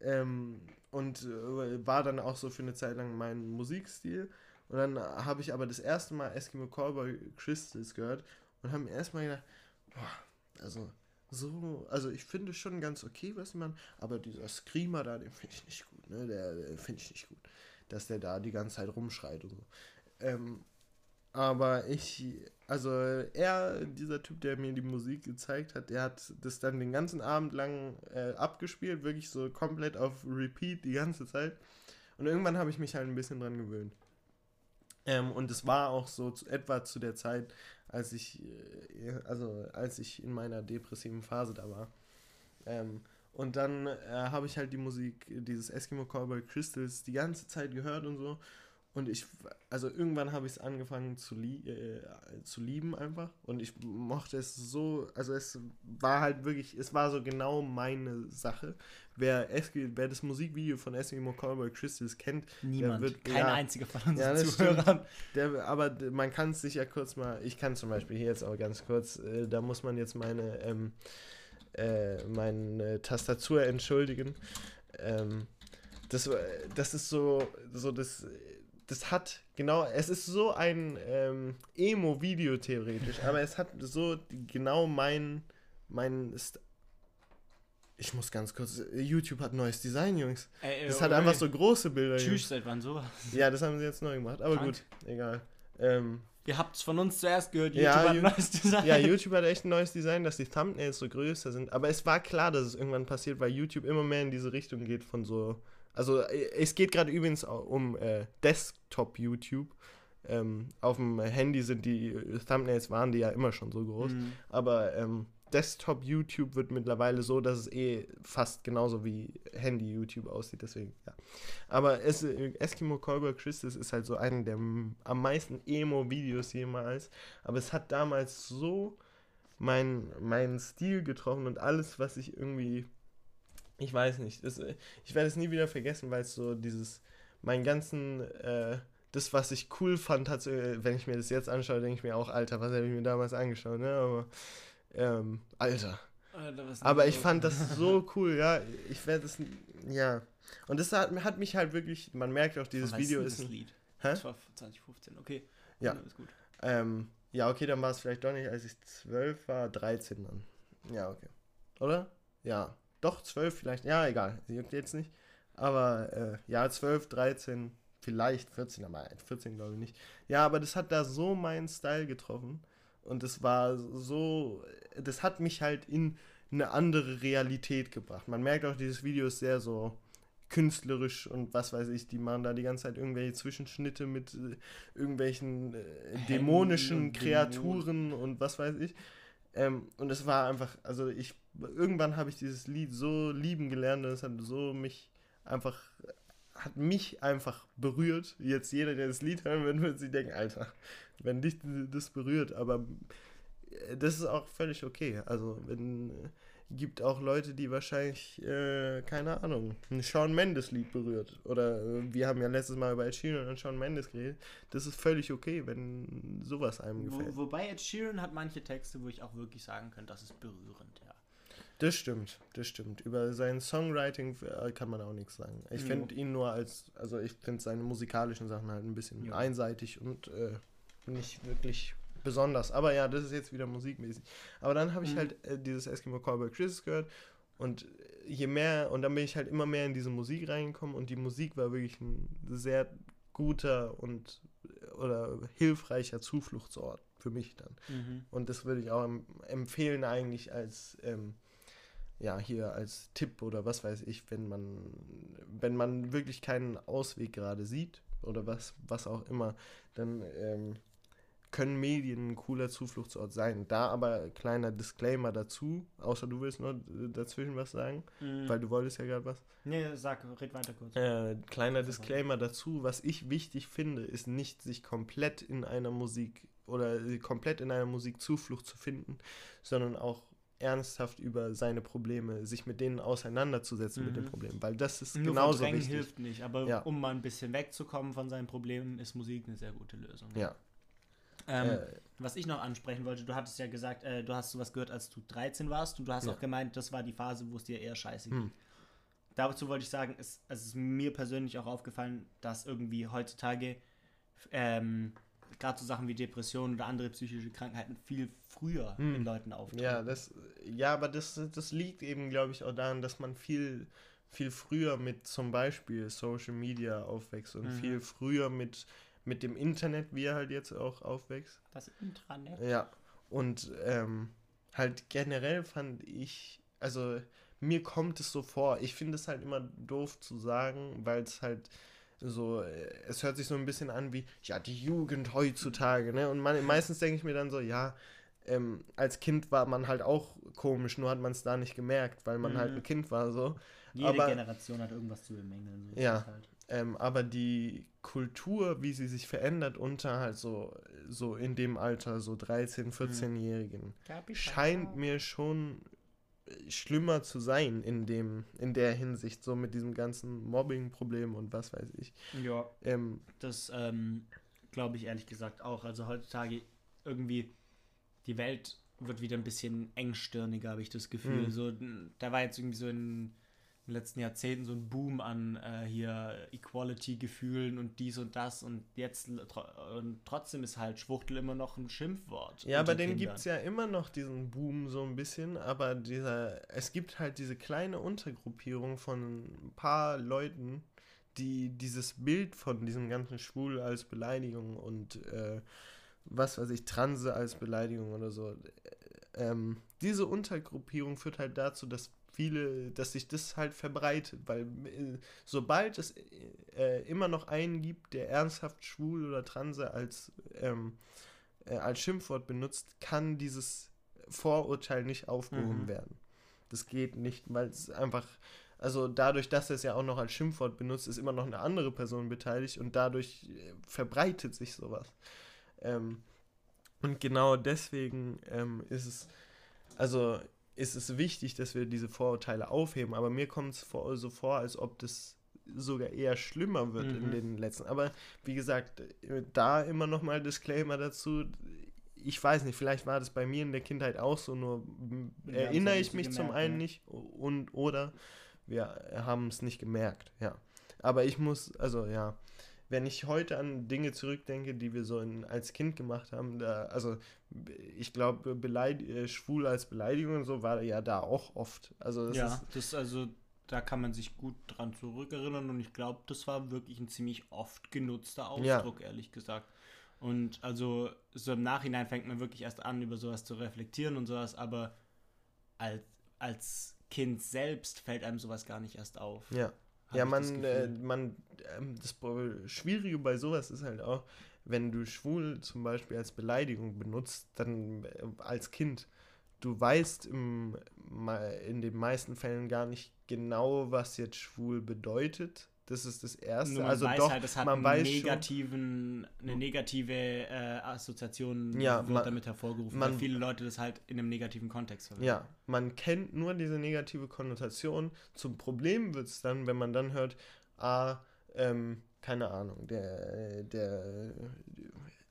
Ähm, und äh, war dann auch so für eine Zeit lang mein Musikstil. Und dann habe ich aber das erste Mal Eskimo Callboy Crystals gehört und haben erstmal gedacht, boah, also so, also ich finde schon ganz okay, was man, aber dieser Screamer da, den finde ich nicht gut, ne? Der, der finde ich nicht gut, dass der da die ganze Zeit rumschreit und so. Ähm, aber ich, also er, dieser Typ, der mir die Musik gezeigt hat, der hat das dann den ganzen Abend lang äh, abgespielt, wirklich so komplett auf Repeat die ganze Zeit. Und irgendwann habe ich mich halt ein bisschen dran gewöhnt. Ähm, und es war auch so zu, etwa zu der Zeit, als ich, äh, also als ich in meiner depressiven Phase da war. Ähm, und dann äh, habe ich halt die Musik, dieses Eskimo Cowboy Crystals, die ganze Zeit gehört und so. Und ich, also irgendwann habe ich es angefangen zu, lie äh, zu lieben einfach. Und ich mochte es so, also es war halt wirklich, es war so genau meine Sache. Wer, Eski, wer das Musikvideo von Eskimo Cowboy Crystals kennt, niemand, wird, kein ja, einziger von uns ja, Zuhörern. Der, aber man kann es sich ja kurz mal, ich kann zum Beispiel hier jetzt auch ganz kurz, äh, da muss man jetzt meine, ähm, äh, meine Tastatur entschuldigen. Ähm, das, das ist so, so das das hat genau, es ist so ein ähm, Emo-Video theoretisch, aber es hat so genau mein, mein, St Ich muss ganz kurz. YouTube hat neues Design, Jungs. Ey, Das ey, hat ey, einfach so große Bilder. Jungs. Tschüss, seit wann sowas? Ja, das haben sie jetzt neu gemacht. Aber Krank. gut, egal. Ähm, Ihr habt's von uns zuerst gehört. Ja, YouTube hat Ju- ein neues Design. ja, YouTube hat echt ein neues Design, dass die Thumbnails so größer sind. Aber es war klar, dass es irgendwann passiert, weil YouTube immer mehr in diese Richtung geht von so. Also, äh, es geht gerade übrigens um äh, Desktop-YouTube. Ähm, auf dem Handy sind die äh, Thumbnails, waren die ja immer schon so groß. Mhm. Aber ähm, Desktop-YouTube wird mittlerweile so, dass es eh fast genauso wie Handy-YouTube aussieht. Deswegen, ja. Aber es, äh, Eskimo Callboy Christus ist halt so einer der am meisten Emo-Videos jemals. Aber es hat damals so meinen meinen Stil getroffen und alles, was ich irgendwie. Ich weiß nicht. Das, äh, ich werde es nie wieder vergessen, weil es so dieses. Meinen ganzen. Äh, das, was ich cool fand, hat, so, äh, wenn ich mir das jetzt anschaue, denke ich mir auch, Alter, was habe ich mir damals angeschaut, ne? Aber. Ähm, Alter. Alter, Aber ich los? fand das so cool, ja. Ich werde es. Ja. Und das hat, hat mich halt wirklich. Man merkt auch, dieses Video ist. das Ein, Lied. hä? Das war 2015, okay. Ja. Ist gut. Ähm, ja, okay, dann war es vielleicht doch nicht, als ich 12 war, 13 dann. Ja, okay. Oder? Ja. Doch, 12 vielleicht. Ja, egal. Sie juckt jetzt nicht. Aber äh, ja, 12, 13, vielleicht 14, aber 14 glaube ich nicht. Ja, aber das hat da so meinen Style getroffen. Und es war so, das hat mich halt in eine andere Realität gebracht. Man merkt auch, dieses Video ist sehr so künstlerisch und was weiß ich, die machen da die ganze Zeit irgendwelche Zwischenschnitte mit äh, irgendwelchen äh, dämonischen und Kreaturen und was weiß ich. Ähm, und es war einfach, also ich, irgendwann habe ich dieses Lied so lieben gelernt und es hat so mich einfach, hat mich einfach berührt. Jetzt jeder, der das Lied hören wird, wird sich denken, Alter, wenn dich das berührt, aber äh, das ist auch völlig okay. Also, wenn, äh, gibt auch Leute, die wahrscheinlich, äh, keine Ahnung, ein Shawn Mendes Lied berührt. Oder äh, wir haben ja letztes Mal über Ed Sheeran und Shawn Mendes geredet. Das ist völlig okay, wenn sowas einem Wo, gefällt. wobei Ed Sheeran hat manche Texte, wo ich auch wirklich sagen könnte, das ist berührend, ja. Das stimmt, das stimmt. Über sein Songwriting äh, kann man auch nichts sagen. Ich finde ihn nur als, also ich finde seine musikalischen Sachen halt ein bisschen Jo. einseitig und äh, nicht wirklich besonders. Aber ja, das ist jetzt wieder musikmäßig. Aber dann habe ich Mhm. halt äh, dieses Eskimo Cowboy Chris gehört und je mehr, und dann bin ich halt immer mehr in diese Musik reingekommen und die Musik war wirklich ein sehr guter und oder hilfreicher Zufluchtsort für mich dann. Mhm. Und das würde ich auch em- empfehlen eigentlich als ähm, ja hier als Tipp oder was weiß ich, wenn man wenn man wirklich keinen Ausweg gerade sieht oder was was auch immer, dann ähm, können Medien ein cooler Zufluchtsort sein. Da aber kleiner Disclaimer dazu, außer du willst noch äh, dazwischen was sagen, Mhm. weil du wolltest ja gerade was. Nee, sag, red weiter kurz. Äh, kleiner Disclaimer dazu, was ich wichtig finde, ist nicht sich komplett in einer Musik oder komplett in einer Musik Zuflucht zu finden, sondern auch ernsthaft über seine Probleme, sich mit denen auseinanderzusetzen mit den Mhm. Problemen, weil das ist Nur genauso verdrängen wichtig. hilft nicht, aber Ja. um mal ein bisschen wegzukommen von seinen Problemen, ist Musik eine sehr gute Lösung. Ja. Ähm, Äh, Was ich noch ansprechen wollte, du hattest ja gesagt, äh, du hast sowas gehört, als du 13 warst und du hast Ja. auch gemeint, das war die Phase, wo es dir eher scheiße ging. Hm. Dazu wollte ich sagen, es, es ist mir persönlich auch aufgefallen, dass irgendwie heutzutage ähm, gerade so Sachen wie Depressionen oder andere psychische Krankheiten viel früher Hm. in Leuten auftreten. Ja, das, ja, aber das, das liegt eben, glaube ich, auch daran, dass man viel, viel früher mit zum Beispiel Social Media aufwächst und Mhm. viel früher mit, mit dem Internet, wie er halt jetzt auch aufwächst. Das Intranet. Ja, und ähm, halt generell fand ich, also mir kommt es so vor, ich finde es halt immer doof zu sagen, weil es halt so, äh, es hört sich so ein bisschen an wie, ja, die Jugend heutzutage, ne? Und man, meistens denke ich mir dann so, ja, ähm, als Kind war man halt auch komisch, nur hat man es da nicht gemerkt, weil man Mhm. halt ein Kind war, so. Jede Aber- Generation hat irgendwas zu bemängeln. So ist Ja. es Halt. Ähm, aber die Kultur, wie sie sich verändert unter halt so, so in dem Alter, so 13-, 14-Jährigen, scheint mir schon äh, schlimmer zu sein in dem, in der Hinsicht, so mit diesem ganzen Mobbing-Problem und was weiß ich. Ja, Ähm, das ähm, glaube ich ehrlich gesagt auch. Also heutzutage irgendwie die Welt wird wieder ein bisschen engstirniger, habe ich das Gefühl. Mhm. So, da war jetzt irgendwie so in in den letzten Jahrzehnten so einen Boom an äh, hier Equality-Gefühlen und dies und das und jetzt und trotzdem ist halt Schwuchtel immer noch ein Schimpfwort. Ja, aber den gibt es ja immer noch diesen Boom so ein bisschen, aber dieser, es gibt halt diese kleine Untergruppierung von ein paar Leuten, die dieses Bild von diesem ganzen Schwul als Beleidigung und äh, was weiß ich, Transe als Beleidigung oder so, äh, ähm, diese Untergruppierung führt halt dazu, dass viele, dass sich das halt verbreitet, weil äh, sobald es äh, immer noch einen gibt, der ernsthaft schwul oder transe als, ähm, äh, als Schimpfwort benutzt, kann dieses Vorurteil nicht aufgehoben mhm. werden. Das geht nicht, weil es einfach, also dadurch, dass er es ja auch noch als Schimpfwort benutzt, ist immer noch eine andere Person beteiligt und dadurch äh, verbreitet sich sowas. Ähm, und genau deswegen ähm, ist es, also ist es wichtig, dass wir diese Vorurteile aufheben. Aber mir kommt es so vor, als ob das sogar eher schlimmer wird mhm. in den letzten. Aber wie gesagt, da immer noch mal Disclaimer dazu. Ich weiß nicht, vielleicht war das bei mir in der Kindheit auch so, nur wir erinnere ich mich gemerkt, zum einen ja. nicht und oder wir haben es nicht gemerkt, ja. Aber ich muss, also ja, wenn ich heute an Dinge zurückdenke, die wir so in, als Kind gemacht haben, da, also ich glaube, äh, schwul als Beleidigung und so war ja da auch oft. Also das ja, ist, das also da kann man sich gut dran zurückerinnern und ich glaube, das war wirklich ein ziemlich oft genutzter Ausdruck, ja. ehrlich gesagt. Und also so im Nachhinein fängt man wirklich erst an, über sowas zu reflektieren und sowas, aber als, als Kind selbst fällt einem sowas gar nicht erst auf. Ja. Ja, man, das, äh, man, äh, das Schwierige bei sowas ist halt auch, wenn du schwul zum Beispiel als Beleidigung benutzt, dann äh, als Kind, du weißt im, in den meisten Fällen gar nicht genau, was jetzt schwul bedeutet. Das ist das Erste. man also weiß doch, halt, das hat man einen negativen, schon, eine negative äh, Assoziation ja, wird man, damit hervorgerufen, man, weil viele Leute das halt in einem negativen Kontext verwenden. Ja, man kennt nur diese negative Konnotation. Zum Problem wird es dann, wenn man dann hört, ah, ähm, keine Ahnung, der, der,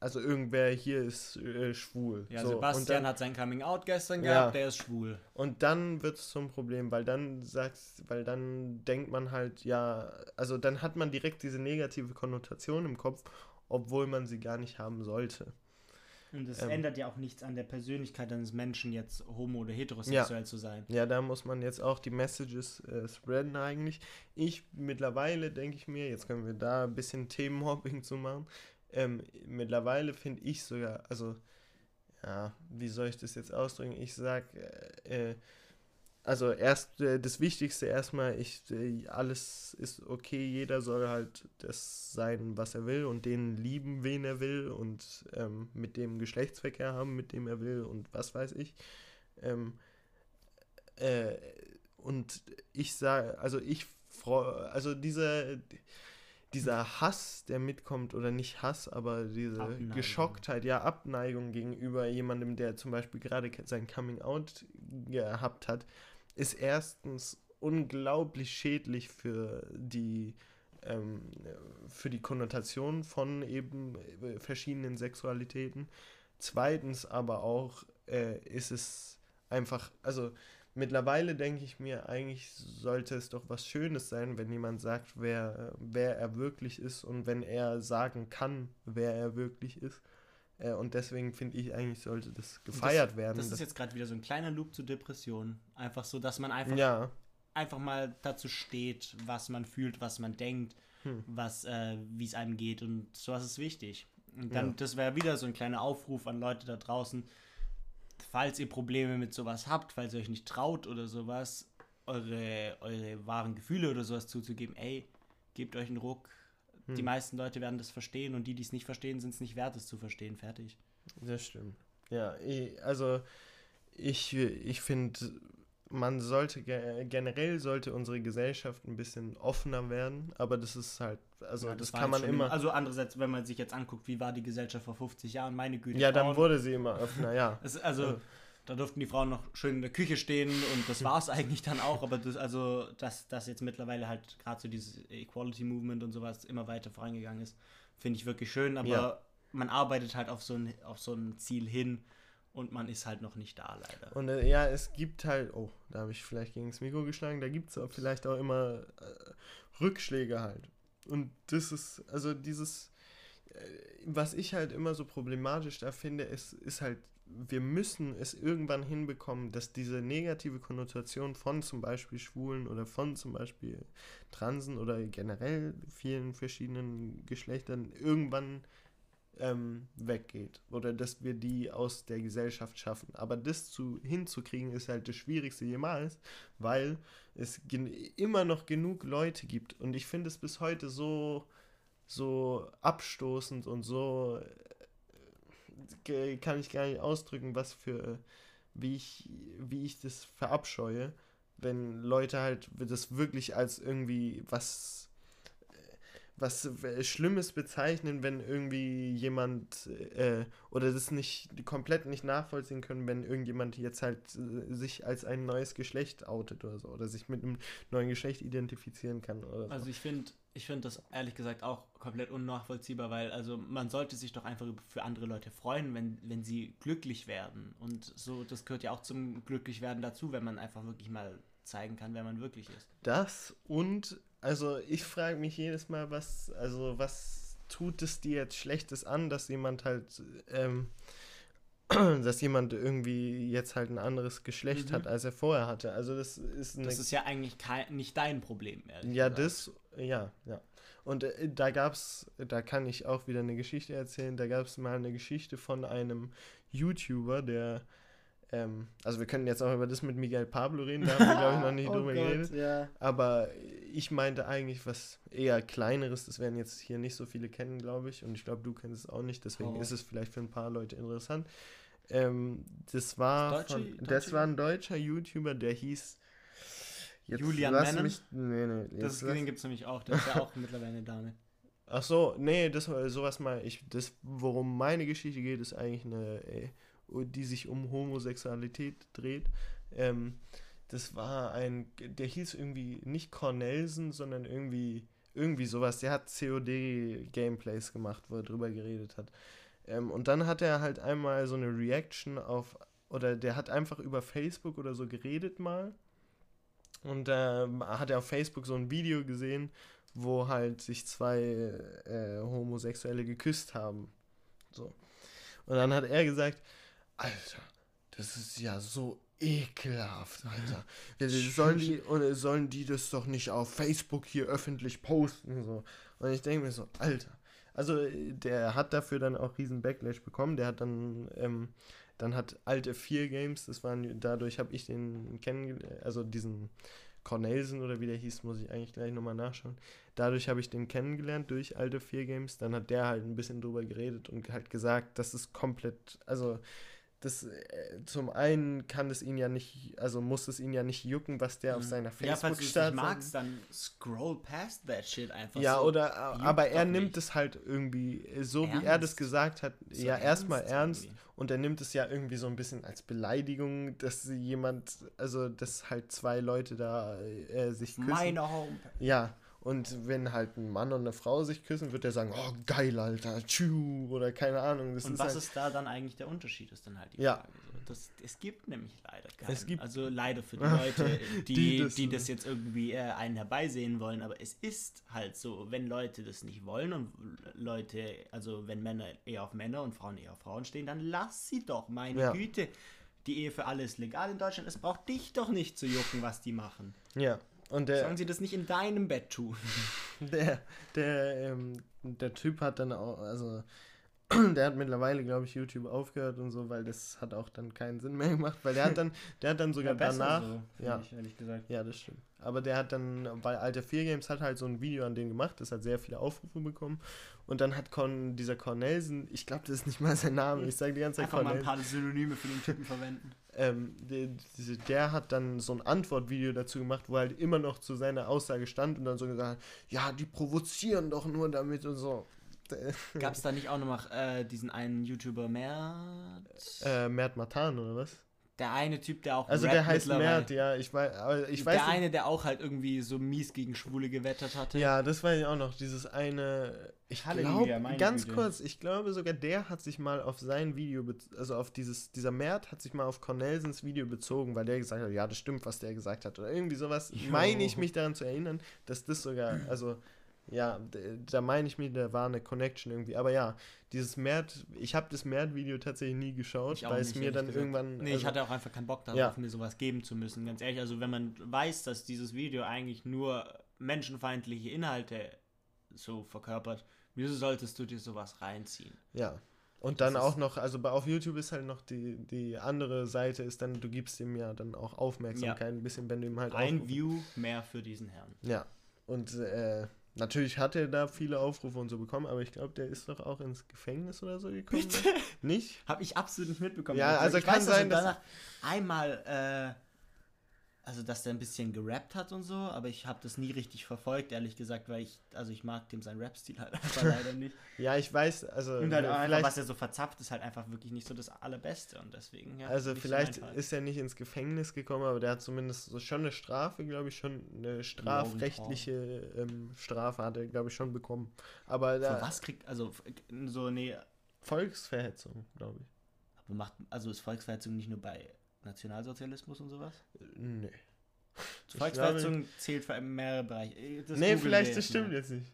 also irgendwer hier ist äh, schwul. Ja, so. Sebastian dann, hat sein Coming Out gestern gehabt, ja. der ist schwul. Und dann wird es zum Problem, weil dann sagst, weil dann denkt man halt, ja, also dann hat man direkt diese negative Konnotation im Kopf, obwohl man sie gar nicht haben sollte. Und es ähm, ändert ja auch nichts an der Persönlichkeit eines Menschen, jetzt homo- oder heterosexuell ja. zu sein. Ja, da muss man jetzt auch die Messages äh, spreaden eigentlich. Ich mittlerweile denke ich mir, jetzt können wir da ein bisschen Themenhopping zu machen. Ähm, mittlerweile finde ich sogar, also, ja, wie soll ich das jetzt ausdrücken? Ich sag, äh, äh also erst äh, das Wichtigste erstmal, ich äh, alles ist okay, jeder soll halt das sein, was er will und den lieben, wen er will und ähm, mit dem Geschlechtsverkehr haben, mit dem er will und was weiß ich. Ähm, äh, und ich sage, also ich freue, also dieser dieser Hass, der mitkommt, oder nicht Hass, aber diese Abneigung. Geschocktheit, ja, Abneigung gegenüber jemandem, der zum Beispiel gerade sein Coming Out gehabt hat, ist erstens unglaublich schädlich für die ähm, für die Konnotation von eben äh, verschiedenen Sexualitäten. Zweitens aber auch äh, ist es einfach, also mittlerweile denke ich mir, eigentlich sollte es doch was Schönes sein, wenn jemand sagt, wer, wer er wirklich ist und wenn er sagen kann, wer er wirklich ist. Äh, und deswegen finde ich eigentlich, sollte das gefeiert das, werden. Das ist jetzt gerade wieder so ein kleiner Loop zur Depression. Einfach so, dass man einfach, ja. einfach mal dazu steht, was man fühlt, was man denkt, hm. was, äh, wie es einem geht. Und sowas ist wichtig. Und dann, ja. das wäre wieder so ein kleiner Aufruf an Leute da draußen, falls ihr Probleme mit sowas habt, falls ihr euch nicht traut oder sowas, eure, eure wahren Gefühle oder sowas zuzugeben, ey, gebt euch einen Ruck, hm. Die meisten Leute werden das verstehen und die, die es nicht verstehen, sind es nicht wert, es zu verstehen. Fertig. Das stimmt. Ja, also ich, ich finde, man sollte generell sollte unsere Gesellschaft ein bisschen offener werden, aber das ist halt, also ja, das, das kann man immer. Also andererseits, wenn man sich jetzt anguckt, wie war die Gesellschaft vor 50 Jahren, meine Güte. Ja, dann wurde sie immer offener, ja. also, also da durften die Frauen noch schön in der Küche stehen und das war es eigentlich dann auch, aber das, also, dass das jetzt mittlerweile halt gerade so dieses Equality Movement und sowas immer weiter vorangegangen ist, finde ich wirklich schön, aber ja. man arbeitet halt auf so, ein, auf so ein Ziel hin und man ist halt noch nicht da, leider. Und äh, ja, es gibt halt, oh, da habe ich vielleicht gegen das Mikro geschlagen, da gibt es auch vielleicht auch immer äh, Rückschläge halt. Und das ist, also dieses, äh, was ich halt immer so problematisch da finde, ist, ist halt, wir müssen es irgendwann hinbekommen, dass diese negative Konnotation von zum Beispiel Schwulen oder von zum Beispiel Transen oder generell vielen verschiedenen Geschlechtern irgendwann ähm, weggeht oder dass wir die aus der Gesellschaft schaffen. Aber das zu, hinzukriegen ist halt das Schwierigste jemals, weil es immer noch genug Leute gibt und ich finde es bis heute so, so abstoßend und so äh, kann ich gar nicht ausdrücken, was für wie ich, wie ich das verabscheue, wenn Leute halt das wirklich als irgendwie was was äh, Schlimmes bezeichnen, wenn irgendwie jemand äh, oder das nicht komplett nicht nachvollziehen können, wenn irgendjemand jetzt halt äh, sich als ein neues Geschlecht outet oder so oder sich mit einem neuen Geschlecht identifizieren kann. Oder so. Also ich finde ich finde das ehrlich gesagt auch komplett unnachvollziehbar, weil also man sollte sich doch einfach für andere Leute freuen, wenn, wenn sie glücklich werden. Und so, das gehört ja auch zum Glücklichwerden dazu, wenn man einfach wirklich mal zeigen kann, wer man wirklich ist. Das und also ich frage mich jedes Mal, was, also was tut es dir jetzt Schlechtes an, dass jemand halt, ähm, dass jemand irgendwie jetzt halt ein anderes Geschlecht mhm. hat, als er vorher hatte. Also das ist eine, Das ist ja eigentlich kein, nicht dein Problem, Ja, gesagt. das, ja, ja. Und äh, da gab's, da kann ich auch wieder eine Geschichte erzählen, da gab es mal eine Geschichte von einem YouTuber, der ähm, also wir können jetzt auch über das mit Miguel Pablo reden, da haben wir glaube ich noch nicht oh drüber Gott, geredet. Ja. Aber ich meinte eigentlich was eher kleineres, das werden jetzt hier nicht so viele kennen, glaube ich. Und ich glaube, du kennst es auch nicht, deswegen oh. ist es vielleicht für ein paar Leute interessant. Ähm, das war Deutsche, von, das war ein deutscher YouTuber, der hieß jetzt Julian Mennen. Mich, nee, nee, das den gibt es nämlich auch, der ist ja auch mittlerweile eine Dame. Ach so, nee, das sowas mal ich das worum meine Geschichte geht, ist eigentlich eine ey, die sich um Homosexualität dreht. Ähm, das war ein, der hieß irgendwie nicht Cornelsen, sondern irgendwie, irgendwie sowas. Der hat COD-Gameplays gemacht, wo er drüber geredet hat. Ähm, und dann hat er halt einmal so eine Reaction auf, oder der hat einfach über Facebook oder so geredet mal. Und da äh, hat er auf Facebook so ein Video gesehen, wo halt sich zwei äh, Homosexuelle geküsst haben. So. Und dann hat er gesagt, Alter, das ist ja so ekelhaft, Alter. sollen, die, sollen die das doch nicht auf Facebook hier öffentlich posten? So. Und ich denke mir so, Alter. Also der hat dafür dann auch riesen Backlash bekommen. Der hat dann, ähm, dann hat alte vier Games, das waren, dadurch habe ich den kennengelernt, also diesen Cornelsen oder wie der hieß, muss ich eigentlich gleich nochmal nachschauen. Dadurch habe ich den kennengelernt durch alte vier Games. Dann hat der halt ein bisschen drüber geredet und halt gesagt, das ist komplett, also das äh, zum einen kann es ihn ja nicht, also muss es ihn ja nicht jucken, was der mhm. auf seiner facebook Ja, falls du magst, dann scroll past that shit einfach. Ja, so. oder aber er nimmt es halt irgendwie so ernst? wie er das gesagt hat, so ja erstmal ernst, ernst und er nimmt es ja irgendwie so ein bisschen als Beleidigung, dass jemand, also dass halt zwei Leute da äh, sich küssen. Meine Home. Ja, und wenn halt ein Mann und eine Frau sich küssen, wird er sagen, oh geil, Alter, tschu, oder keine Ahnung. Und ist was halt ist da dann eigentlich der Unterschied, ist dann halt die ja. Frage. Das, es gibt nämlich leider keinen. Es gibt also leider für die Leute, die, die, das, die das jetzt irgendwie äh, einen herbeisehen wollen, aber es ist halt so, wenn Leute das nicht wollen und Leute, also wenn Männer eher auf Männer und Frauen eher auf Frauen stehen, dann lass sie doch, meine ja. Güte. Die Ehe für alle ist legal in Deutschland, es braucht dich doch nicht zu jucken, was die machen. Ja, und der, Sollen sie das nicht in deinem Bett tun? Der, der, ähm, der Typ hat dann auch, also der hat mittlerweile, glaube ich, YouTube aufgehört und so, weil das hat auch dann keinen Sinn mehr gemacht, weil der hat dann, der hat dann sogar ja, danach, so, ja, ich, ehrlich gesagt. ja, das stimmt. Aber der hat dann bei Alter 4 Games hat halt so ein Video an dem gemacht, das hat sehr viele Aufrufe bekommen und dann hat Con, dieser Cornelsen, ich glaube, das ist nicht mal sein Name, ich sage die ganze Zeit Einfach Cornelsen. mal ein paar Synonyme für den Typen verwenden. Ähm, der, der, hat dann so ein Antwortvideo dazu gemacht, wo er halt immer noch zu seiner Aussage stand und dann so gesagt hat, ja, die provozieren doch nur damit und so. Gab es da nicht auch noch mal äh, diesen einen YouTuber Mert? Äh, Mert Matan oder was? Der eine Typ, der auch. Also rappt der heißt. Mert, ja, ich weiß, aber ich weiß der nicht- eine, der auch halt irgendwie so mies gegen Schwule gewettert hatte. Ja, das weiß ich auch noch. Dieses eine. Ich glaube, ganz Güte. kurz, ich glaube sogar der hat sich mal auf sein Video, also auf dieses, dieser Mert hat sich mal auf Cornelsons Video bezogen, weil der gesagt hat, ja, das stimmt, was der gesagt hat. Oder irgendwie sowas. Jo. Meine ich mich daran zu erinnern, dass das sogar, also. Ja, da meine ich mich, da war eine Connection irgendwie. Aber ja, dieses Mert, ich habe das Mert-Video tatsächlich nie geschaut, Ich weil es mir dann gesagt. irgendwann. Nee, ich also- hatte auch einfach keinen Bock darauf, Ja. mir sowas geben zu müssen. Ganz ehrlich, also wenn man weiß, dass dieses Video eigentlich nur menschenfeindliche Inhalte so verkörpert, wieso solltest du dir sowas reinziehen? Ja. Und dann auch noch, also bei, auf YouTube ist halt noch die, die andere Seite, ist dann, du gibst ihm ja dann auch Aufmerksamkeit ein bisschen, wenn du ihm halt Ein View mehr für diesen Herrn. Ja. Und äh, natürlich hat er da viele Aufrufe und so bekommen, aber ich glaube, der ist doch auch ins Gefängnis oder so gekommen. Bitte? Nicht? Habe ich absolut nicht mitbekommen. Ja, also ich kann weiß, dass sein, er dass- danach einmal, äh, also dass der ein bisschen gerappt hat und so, aber ich habe das nie richtig verfolgt, ehrlich gesagt, weil ich, also ich mag dem seinen Rap-Stil halt einfach leider nicht. Ja, ich weiß, also Und halt auch einfach, was er so verzapft, ist halt einfach wirklich nicht so das Allerbeste und deswegen, ja. also so vielleicht Fall. ist er nicht ins Gefängnis gekommen, aber der hat zumindest so schon eine Strafe, glaube ich, schon eine strafrechtliche ähm, Strafe hat er, glaube ich, schon bekommen. Aber da, Für was kriegt, also so, nee, Volksverhetzung, glaube ich. aber macht, also ist Volksverhetzung nicht nur bei Nationalsozialismus und sowas? Nee. Ich Volksverhetzung zählt für mehrere Bereiche. Äh, Das nee, vielleicht, das stimmt mal. jetzt nicht.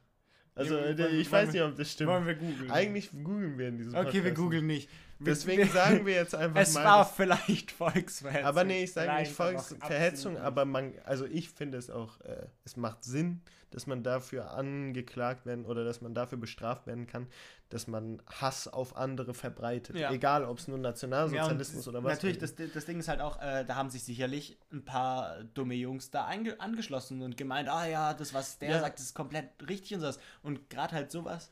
Also, Ja, äh, ich wollen weiß nicht, ob das stimmt. Wollen wir googeln? Eigentlich googeln wir in diesem Okay, wir Podcast googeln nicht. Deswegen sagen wir jetzt einfach Es mal. war dass- vielleicht Volksverhetzung. aber nee, ich sage nicht Volksverhetzung, aber man, also ich finde es auch, äh, es macht Sinn, dass man dafür angeklagt werden oder dass man dafür bestraft werden kann, dass man Hass auf andere verbreitet. Ja. Egal, ob es nun Ja, Nationalsozialismus oder was. Natürlich, das, das Ding ist halt auch, äh, da haben sich sicherlich ein paar dumme Jungs da angeschlossen und gemeint, ah ja, das, was der Ja. sagt, ist komplett richtig und sowas. Und gerade halt sowas,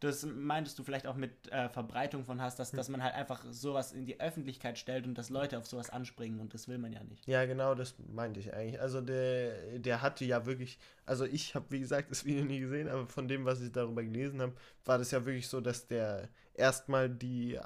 das meintest du vielleicht auch mit äh, Verbreitung von Hass, Hm. dass, dass man halt einfach sowas in die Öffentlichkeit stellt und dass Leute auf sowas anspringen und das will man ja nicht. Ja, genau, das meinte ich eigentlich. Also der, der hatte ja wirklich, also ich habe wie gesagt das Video nie gesehen, aber von dem, was ich darüber gelesen habe, war das ja wirklich so, dass der erstmal die, äh,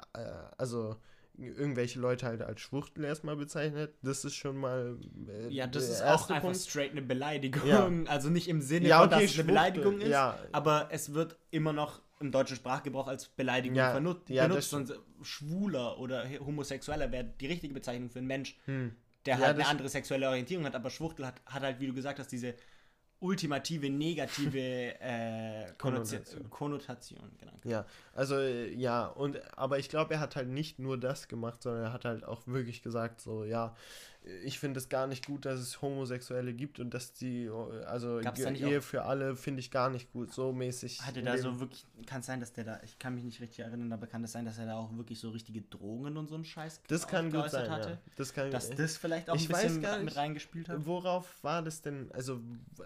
also irgendwelche Leute halt als Schwuchtel erstmal bezeichnet. Das ist schon mal äh, Ja, das ist auch einfach Punkt. straight eine Beleidigung. Ja. Also nicht im Sinne Ja, okay, dass es eine Beleidigung ist, ja. aber es wird immer noch im deutschen Sprachgebrauch als Beleidigung Ja, ja, benutzt. das Und schwuler oder Homosexueller wäre die richtige Bezeichnung für einen Mensch, Hm. der Ja, halt eine andere sexuelle Orientierung hat. Aber Schwuchtel hat, hat halt, wie du gesagt hast, diese ultimative negative äh, Konnotation. Konnotation. Konnotation genau. Ja, also äh, ja, und aber ich glaube, er hat halt nicht nur das gemacht, sondern er hat halt auch wirklich gesagt, so, ja, ich finde es gar nicht gut, dass es Homosexuelle gibt und dass die, äh, also Gab's da nicht Ehe für alle finde ich gar nicht gut, so mäßig. Hatte da so wirklich, kann es sein, dass der da, ich kann mich nicht richtig erinnern, aber kann es sein, dass er da auch wirklich so richtige Drohungen und so einen Scheiß Das kann gut sein, ja. Das kann, Dass das vielleicht auch ein bisschen gar mit nicht, reingespielt hat? Worauf war das denn, also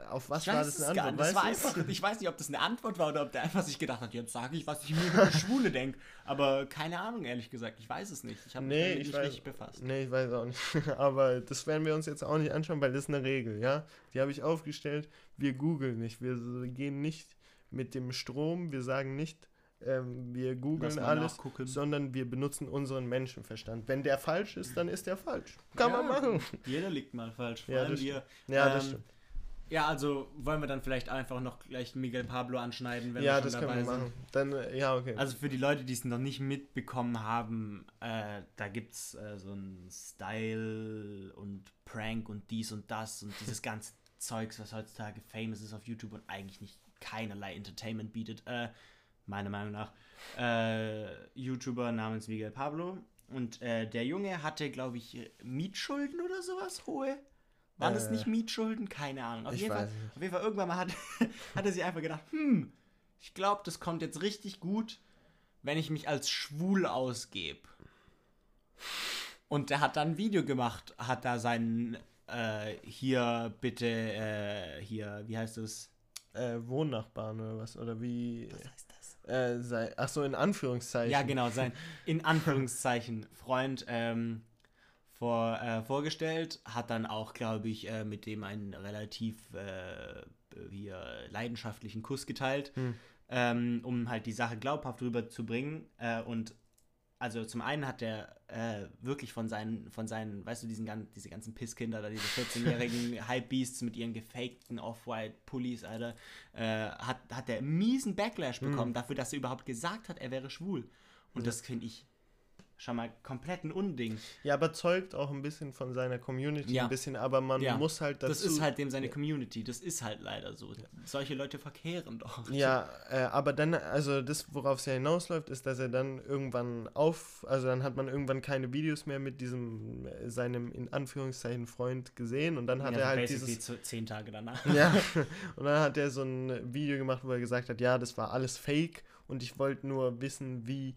auf was war das eine Antwort? nicht. Das war einfach, ich weiß nicht, ob das eine Antwort war oder ob der einfach sich gedacht hat, jetzt sage ich, was ich mir über die Schwule denke. Aber keine Ahnung, ehrlich gesagt. Ich weiß es nicht. Ich habe mich Nee, damit ich nicht weiß, richtig befasst. nee, ich weiß auch nicht. Aber das werden wir uns jetzt auch nicht anschauen, weil das ist eine Regel, ja. Die habe ich aufgestellt. Wir googeln nicht. Wir gehen nicht mit dem Strom. Wir sagen nicht, ähm, wir googeln alles, nachgucken. sondern wir benutzen unseren Menschenverstand. Wenn der falsch ist, dann ist der falsch. Kann Ja, man machen. Jeder liegt mal falsch. Vor Ja, allem das wir. Ja, das Ähm, stimmt. Ja, also wollen wir dann vielleicht einfach noch gleich Miguel Pablo anschneiden, wenn Ja, wir schon das können dabei wir sind. machen. Dann, äh, ja, okay. Also für die Leute, die es noch nicht mitbekommen haben, äh, da gibt es äh, so ein Style und Prank und dies und das und dieses ganze Zeugs, was heutzutage famous ist auf YouTube und eigentlich nicht keinerlei Entertainment bietet, äh, meiner Meinung nach. Äh, YouTuber namens Miguel Pablo. Und äh, der Junge hatte, glaube ich, Mietschulden oder sowas, hohe. Waren Äh, nicht Mietschulden? Keine Ahnung. Auf jeden, Fall, auf jeden Fall, irgendwann mal hat, hat er sich einfach gedacht, hm, ich glaube, das kommt jetzt richtig gut, wenn ich mich als schwul ausgebe. Und der hat dann ein Video gemacht, hat da seinen, äh, hier bitte, äh, hier, wie heißt es? äh, Wohnnachbarn oder was? Oder wie? Was heißt das? Äh, sei, ach so, in Anführungszeichen. Ja, genau, sein, in Anführungszeichen, Freund ähm, vor, äh, vorgestellt, hat dann auch, glaube ich, äh, mit dem einen relativ äh, hier leidenschaftlichen Kuss geteilt, Hm. ähm, um halt die Sache glaubhaft rüberzubringen. Äh, und also zum einen hat der äh, wirklich von seinen, von seinen, weißt du, diesen diese ganzen Pisskinder da, diese 14-jährigen Hypebeasts mit ihren gefakten Off-White-Pullis, Alter, äh, hat, hat der miesen Backlash bekommen dafür, dass er überhaupt gesagt hat, er wäre schwul. Und das finde ich schon mal komplett ein Unding. Ja, aber zeugt auch ein bisschen von seiner Community Ja. ein bisschen, aber man Ja. muss halt dazu. Das ist halt dem seine Community, das ist halt leider so. Solche Leute verkehren doch. Ja, äh, aber dann, also das, worauf es ja hinausläuft, ist, dass er dann irgendwann auf, also dann hat man irgendwann keine Videos mehr mit diesem, äh, seinem in Anführungszeichen Freund gesehen und dann hat ja, er halt basically dieses, zehn Tage danach. ja, und dann hat er so ein Video gemacht, wo er gesagt hat, ja, das war alles Fake und ich wollte nur wissen, wie,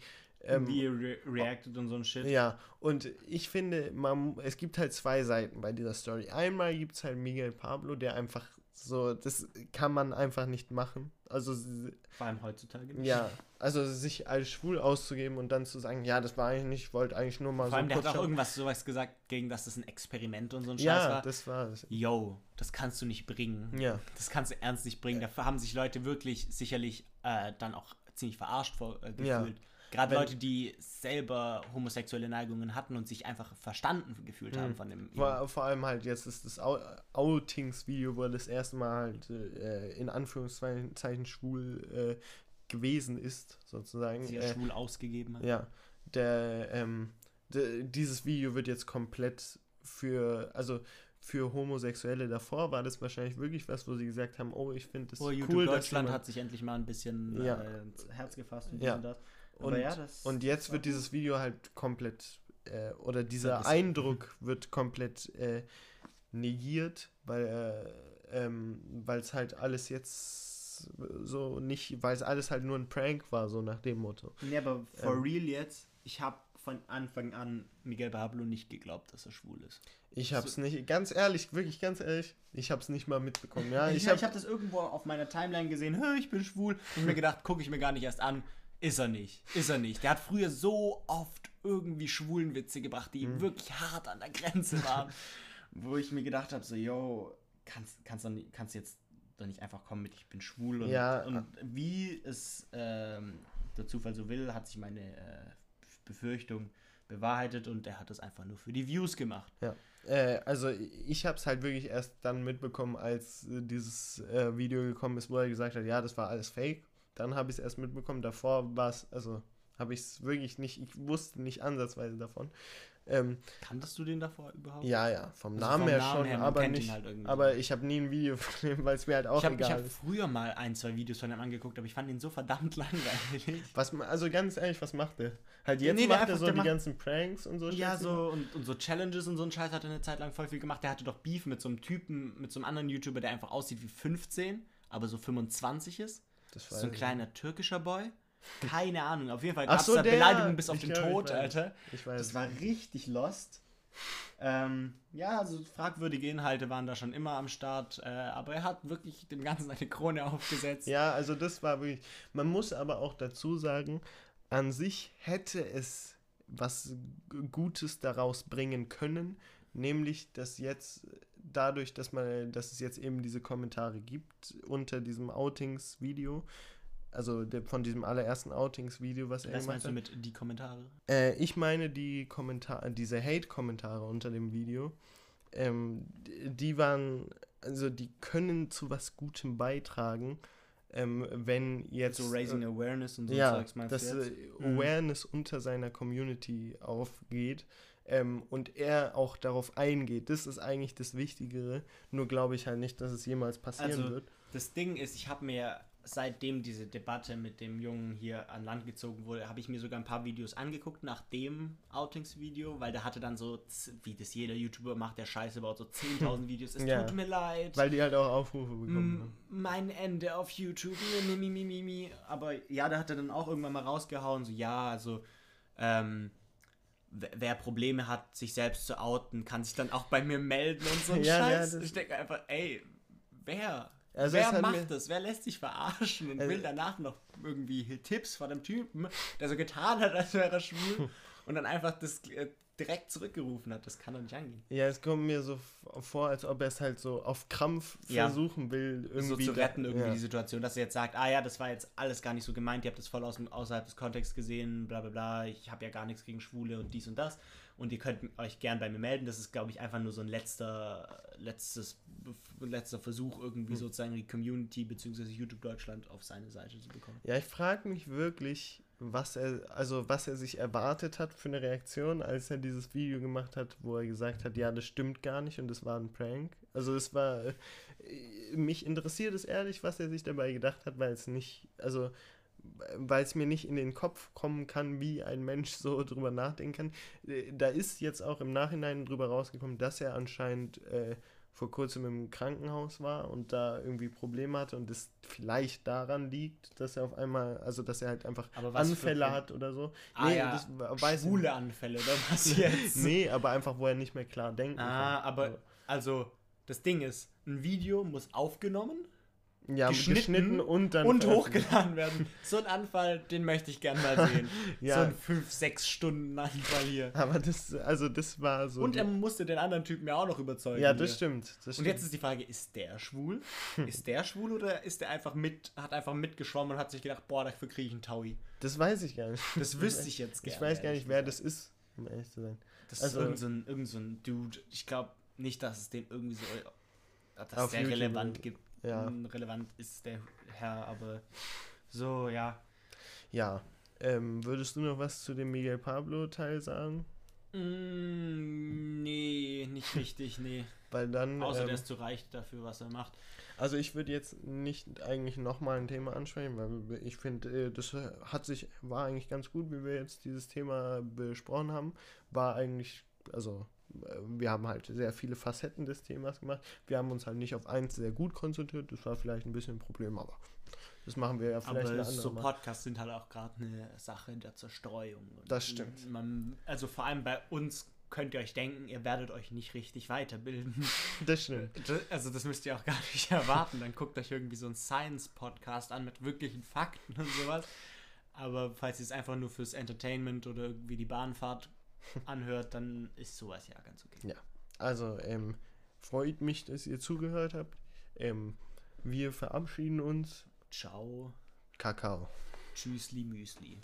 ähm, Wie er re reacted und so ein Shit. ja, und ich finde, man, es gibt halt zwei Seiten bei dieser Story. Einmal gibt es halt Miguel Pablo, der einfach so, das kann man einfach nicht machen. Also, Vor allem heutzutage nicht. ja, also sich als schwul auszugeben und dann zu sagen, ja, das war eigentlich nicht, ich wollte eigentlich nur mal Vor so allem, der hat auch schauen. irgendwas sowas gesagt, gegen das das ein Experiment und so ein Scheiß Ja, war. das war es. Yo, das kannst du nicht bringen. Ja. Das kannst du ernst nicht bringen. Dafür haben sich Leute wirklich sicherlich äh, dann auch ziemlich verarscht vor, äh, Ja. Gerade Leute, die selber homosexuelle Neigungen hatten und sich einfach verstanden gefühlt haben von dem. Vor, vor allem halt jetzt ist das Outings-Video, wo er das erste Mal halt äh, in Anführungszeichen schwul äh, gewesen ist, sozusagen. sich Äh, schwul ausgegeben hat. Ja, der, ähm, de, dieses Video wird jetzt komplett für, also für Homosexuelle davor war das wahrscheinlich wirklich was, wo sie gesagt haben, oh, ich finde das Oh, YouTube cool, Deutschland hat sich endlich mal ein bisschen Ja. äh, ins Herz gefasst und Ja. das. Und, ja, und jetzt wird dieses Video halt komplett, äh, oder dieser Eindruck wird komplett äh, negiert, weil äh, ähm, weil es halt alles jetzt so nicht, weil es alles halt nur ein Prank war, so nach dem Motto. Nee, aber for Ähm. real jetzt, ich habe von Anfang an Miguel Pablo nicht geglaubt, dass er schwul ist. Ich hab's nicht, ganz ehrlich, wirklich ganz ehrlich, ich hab's nicht mal mitbekommen. Ja, ich ich ich hab, habe das irgendwo auf meiner Timeline gesehen, "Hä, ich bin schwul. Und mir gedacht, gucke ich mir gar nicht erst an. Ist er nicht. Ist er nicht. Der hat früher so oft irgendwie schwulen Witze gebracht, die Mhm. wirklich hart an der Grenze waren. wo ich mir gedacht habe, so, yo, kannst, kannst, du kannst jetzt doch nicht einfach kommen mit, ich bin schwul. Und, Ja. und wie es ähm, der Zufall so will, hat sich meine äh, Befürchtung bewahrheitet und er hat es einfach nur für die Views gemacht. Ja. Äh, also ich habe es halt wirklich erst dann mitbekommen, als äh, dieses äh, Video gekommen ist, wo er gesagt hat, ja, das war alles Fake. Dann habe ich es erst mitbekommen. Davor war es, also habe ich es wirklich nicht, ich wusste nicht ansatzweise davon. Ähm, Kanntest du den davor überhaupt? ja, ja, vom Also Namen vom her Namen schon, her, man aber nicht. halt aber ich habe nie ein Video von ihm, weil es mir halt auch Ich habe egal hab ist. früher mal ein, zwei Videos von ihm angeguckt, aber ich fand ihn so verdammt langweilig. Was, also ganz ehrlich, was macht der? Halt jetzt Nee, der macht er so die macht- ganzen Pranks und so. ja, Scheiße. so und, und so Challenges und so ein Scheiß hat er eine Zeit lang voll viel gemacht. Der hatte doch Beef mit so einem Typen, mit so einem anderen YouTuber, der einfach aussieht wie 15, aber so 25 ist. Das So weiß ein ich kleiner türkischer Boy. Keine Ahnung, auf jeden Fall Ach gab es so, da der, Beleidigungen bis auf ich den glaub, ich Tod, weiß. Alter. Ich weiß. Das war richtig lost. Ähm, ja, also fragwürdige Inhalte waren da schon immer am Start, äh, aber er hat wirklich dem Ganzen eine Krone aufgesetzt. Ja, also das war wirklich. Man muss aber auch dazu sagen, an sich hätte es was Gutes daraus bringen können, nämlich dass jetzt dadurch, dass man, dass es jetzt eben diese Kommentare gibt unter diesem Outings-Video, also der, von diesem allerersten Outings-Video, was er Was gemacht meinst du hat. mit die Kommentare? Äh, ich meine die Kommentare, diese Hate-Kommentare unter dem Video, ähm, die waren, also die können zu was Gutem beitragen, ähm, wenn jetzt So Raising Awareness und so äh, ja, Zeugs meinst dass du jetzt? äh, Mhm. Awareness unter seiner Community aufgeht ähm, und er auch darauf eingeht. Das ist eigentlich das Wichtigere. Nur glaube ich halt nicht, dass es jemals passieren Also, wird. Das Ding ist, ich habe mir seitdem diese Debatte mit dem Jungen hier an Land gezogen wurde, habe ich mir sogar ein paar Videos angeguckt nach dem Outings-Video, weil der hatte dann so, wie das jeder YouTuber macht, der Scheiße baut so 10.000 Videos. Es Ja. tut mir leid. Weil die halt auch Aufrufe bekommen. M- mein Ende auf YouTube. Mi, mi, mi, mi, mi. Aber ja, da hat er dann auch irgendwann mal rausgehauen, so ja, also ähm, wer- Probleme hat, sich selbst zu outen, kann sich dann auch bei mir melden und so ein Ja, ja, Scheiß. das- ich denke einfach, ey, wer? Also wer hat macht das? Wer lässt sich verarschen und Also- will danach noch irgendwie Tipps von dem Typen, der so getan hat, als wäre er schwul und dann einfach das, äh, direkt zurückgerufen hat. Das kann doch nicht angehen. Ja, es kommt mir so vor, als ob er es halt so auf Krampf Ja. versuchen will, irgendwie so zu retten, irgendwie ja. die Situation, dass er jetzt sagt, ah ja, das war jetzt alles gar nicht so gemeint, ihr habt das voll aus dem, außerhalb des Kontexts gesehen, bla bla bla, ich habe ja gar nichts gegen Schwule und dies und das und ihr könnt euch gern bei mir melden. Das ist, glaube ich, einfach nur so ein letzter, letztes, letzter Versuch, irgendwie Hm. sozusagen die Community bzw. YouTube Deutschland auf seine Seite zu bekommen. Ja, ich frage mich wirklich, was er, also was er sich erwartet hat für eine Reaktion, als er dieses Video gemacht hat, wo er gesagt hat, ja, das stimmt gar nicht und das war ein Prank. Also es war, äh, mich interessiert es ehrlich, was er sich dabei gedacht hat, weil es nicht, also weil es mir nicht in den Kopf kommen kann, wie ein Mensch so drüber nachdenken kann. Äh, Da ist jetzt auch im Nachhinein drüber rausgekommen, dass er anscheinend äh, vor kurzem im Krankenhaus war und da irgendwie Probleme hatte und es vielleicht daran liegt, dass er auf einmal, also dass er halt einfach Anfälle hat oder so. Ah, ja, das we- weiß ich Schwule Anfälle, oder was jetzt? Nee, aber einfach, wo er nicht mehr klar denken Ah, kann. aber also das Ding ist, ein Video muss aufgenommen ja, geschnitten geschnitten, und dann und hochgeladen werden. So ein Anfall, den möchte ich gern mal sehen. Ja. So ein 5, 6 Stunden Anfall hier. Aber das, also das war so. Und er musste den anderen Typen ja auch noch überzeugen. ja, das hier. stimmt. Das Und stimmt. jetzt ist die Frage, ist der schwul? ist der schwul oder ist der einfach mit, hat einfach mitgeschwommen und hat sich gedacht, boah, dafür kriege ich einen Taui. das weiß ich gar nicht. Das wüsste ich jetzt gerne. Ich weiß gar nicht, wer das ist, um ehrlich zu sein. Das also- ist irgend so, ein, irgend so ein Dude. Ich glaube nicht, dass es den irgendwie so, dass der YouTube relevant gibt. Ja. Relevant ist der Herr, aber so, ja. Ja. Ähm, würdest du noch was zu dem Miguel Pablo-Teil sagen? Mm, nee, nicht richtig, nee. Weil dann. Außer ähm, der ist zu reich dafür, was er macht. Also ich würde jetzt nicht eigentlich nochmal ein Thema ansprechen, weil ich finde, äh, das hat sich, war eigentlich ganz gut, wie wir jetzt dieses Thema besprochen haben. War eigentlich, also wir haben halt sehr viele Facetten des Themas gemacht. Wir haben uns halt nicht auf eins sehr gut konzentriert. Das war vielleicht ein bisschen ein Problem, aber das machen wir ja vielleicht Aber eine andere so. Podcasts sind halt auch gerade eine Sache der Zerstreuung. Und Das stimmt. Man, also vor allem bei uns könnt ihr euch denken, ihr werdet euch nicht richtig weiterbilden. Das stimmt. Also das müsst ihr auch gar nicht erwarten. Dann guckt euch irgendwie so einen Science-Podcast an mit wirklichen Fakten und sowas. Aber falls ihr es einfach nur fürs Entertainment oder irgendwie die Bahnfahrt anhört, dann ist sowas ja ganz okay. Also, ähm, freut mich, dass ihr zugehört habt. Ähm, wir verabschieden uns. Ciao. Kakao. Tschüssli Müsli.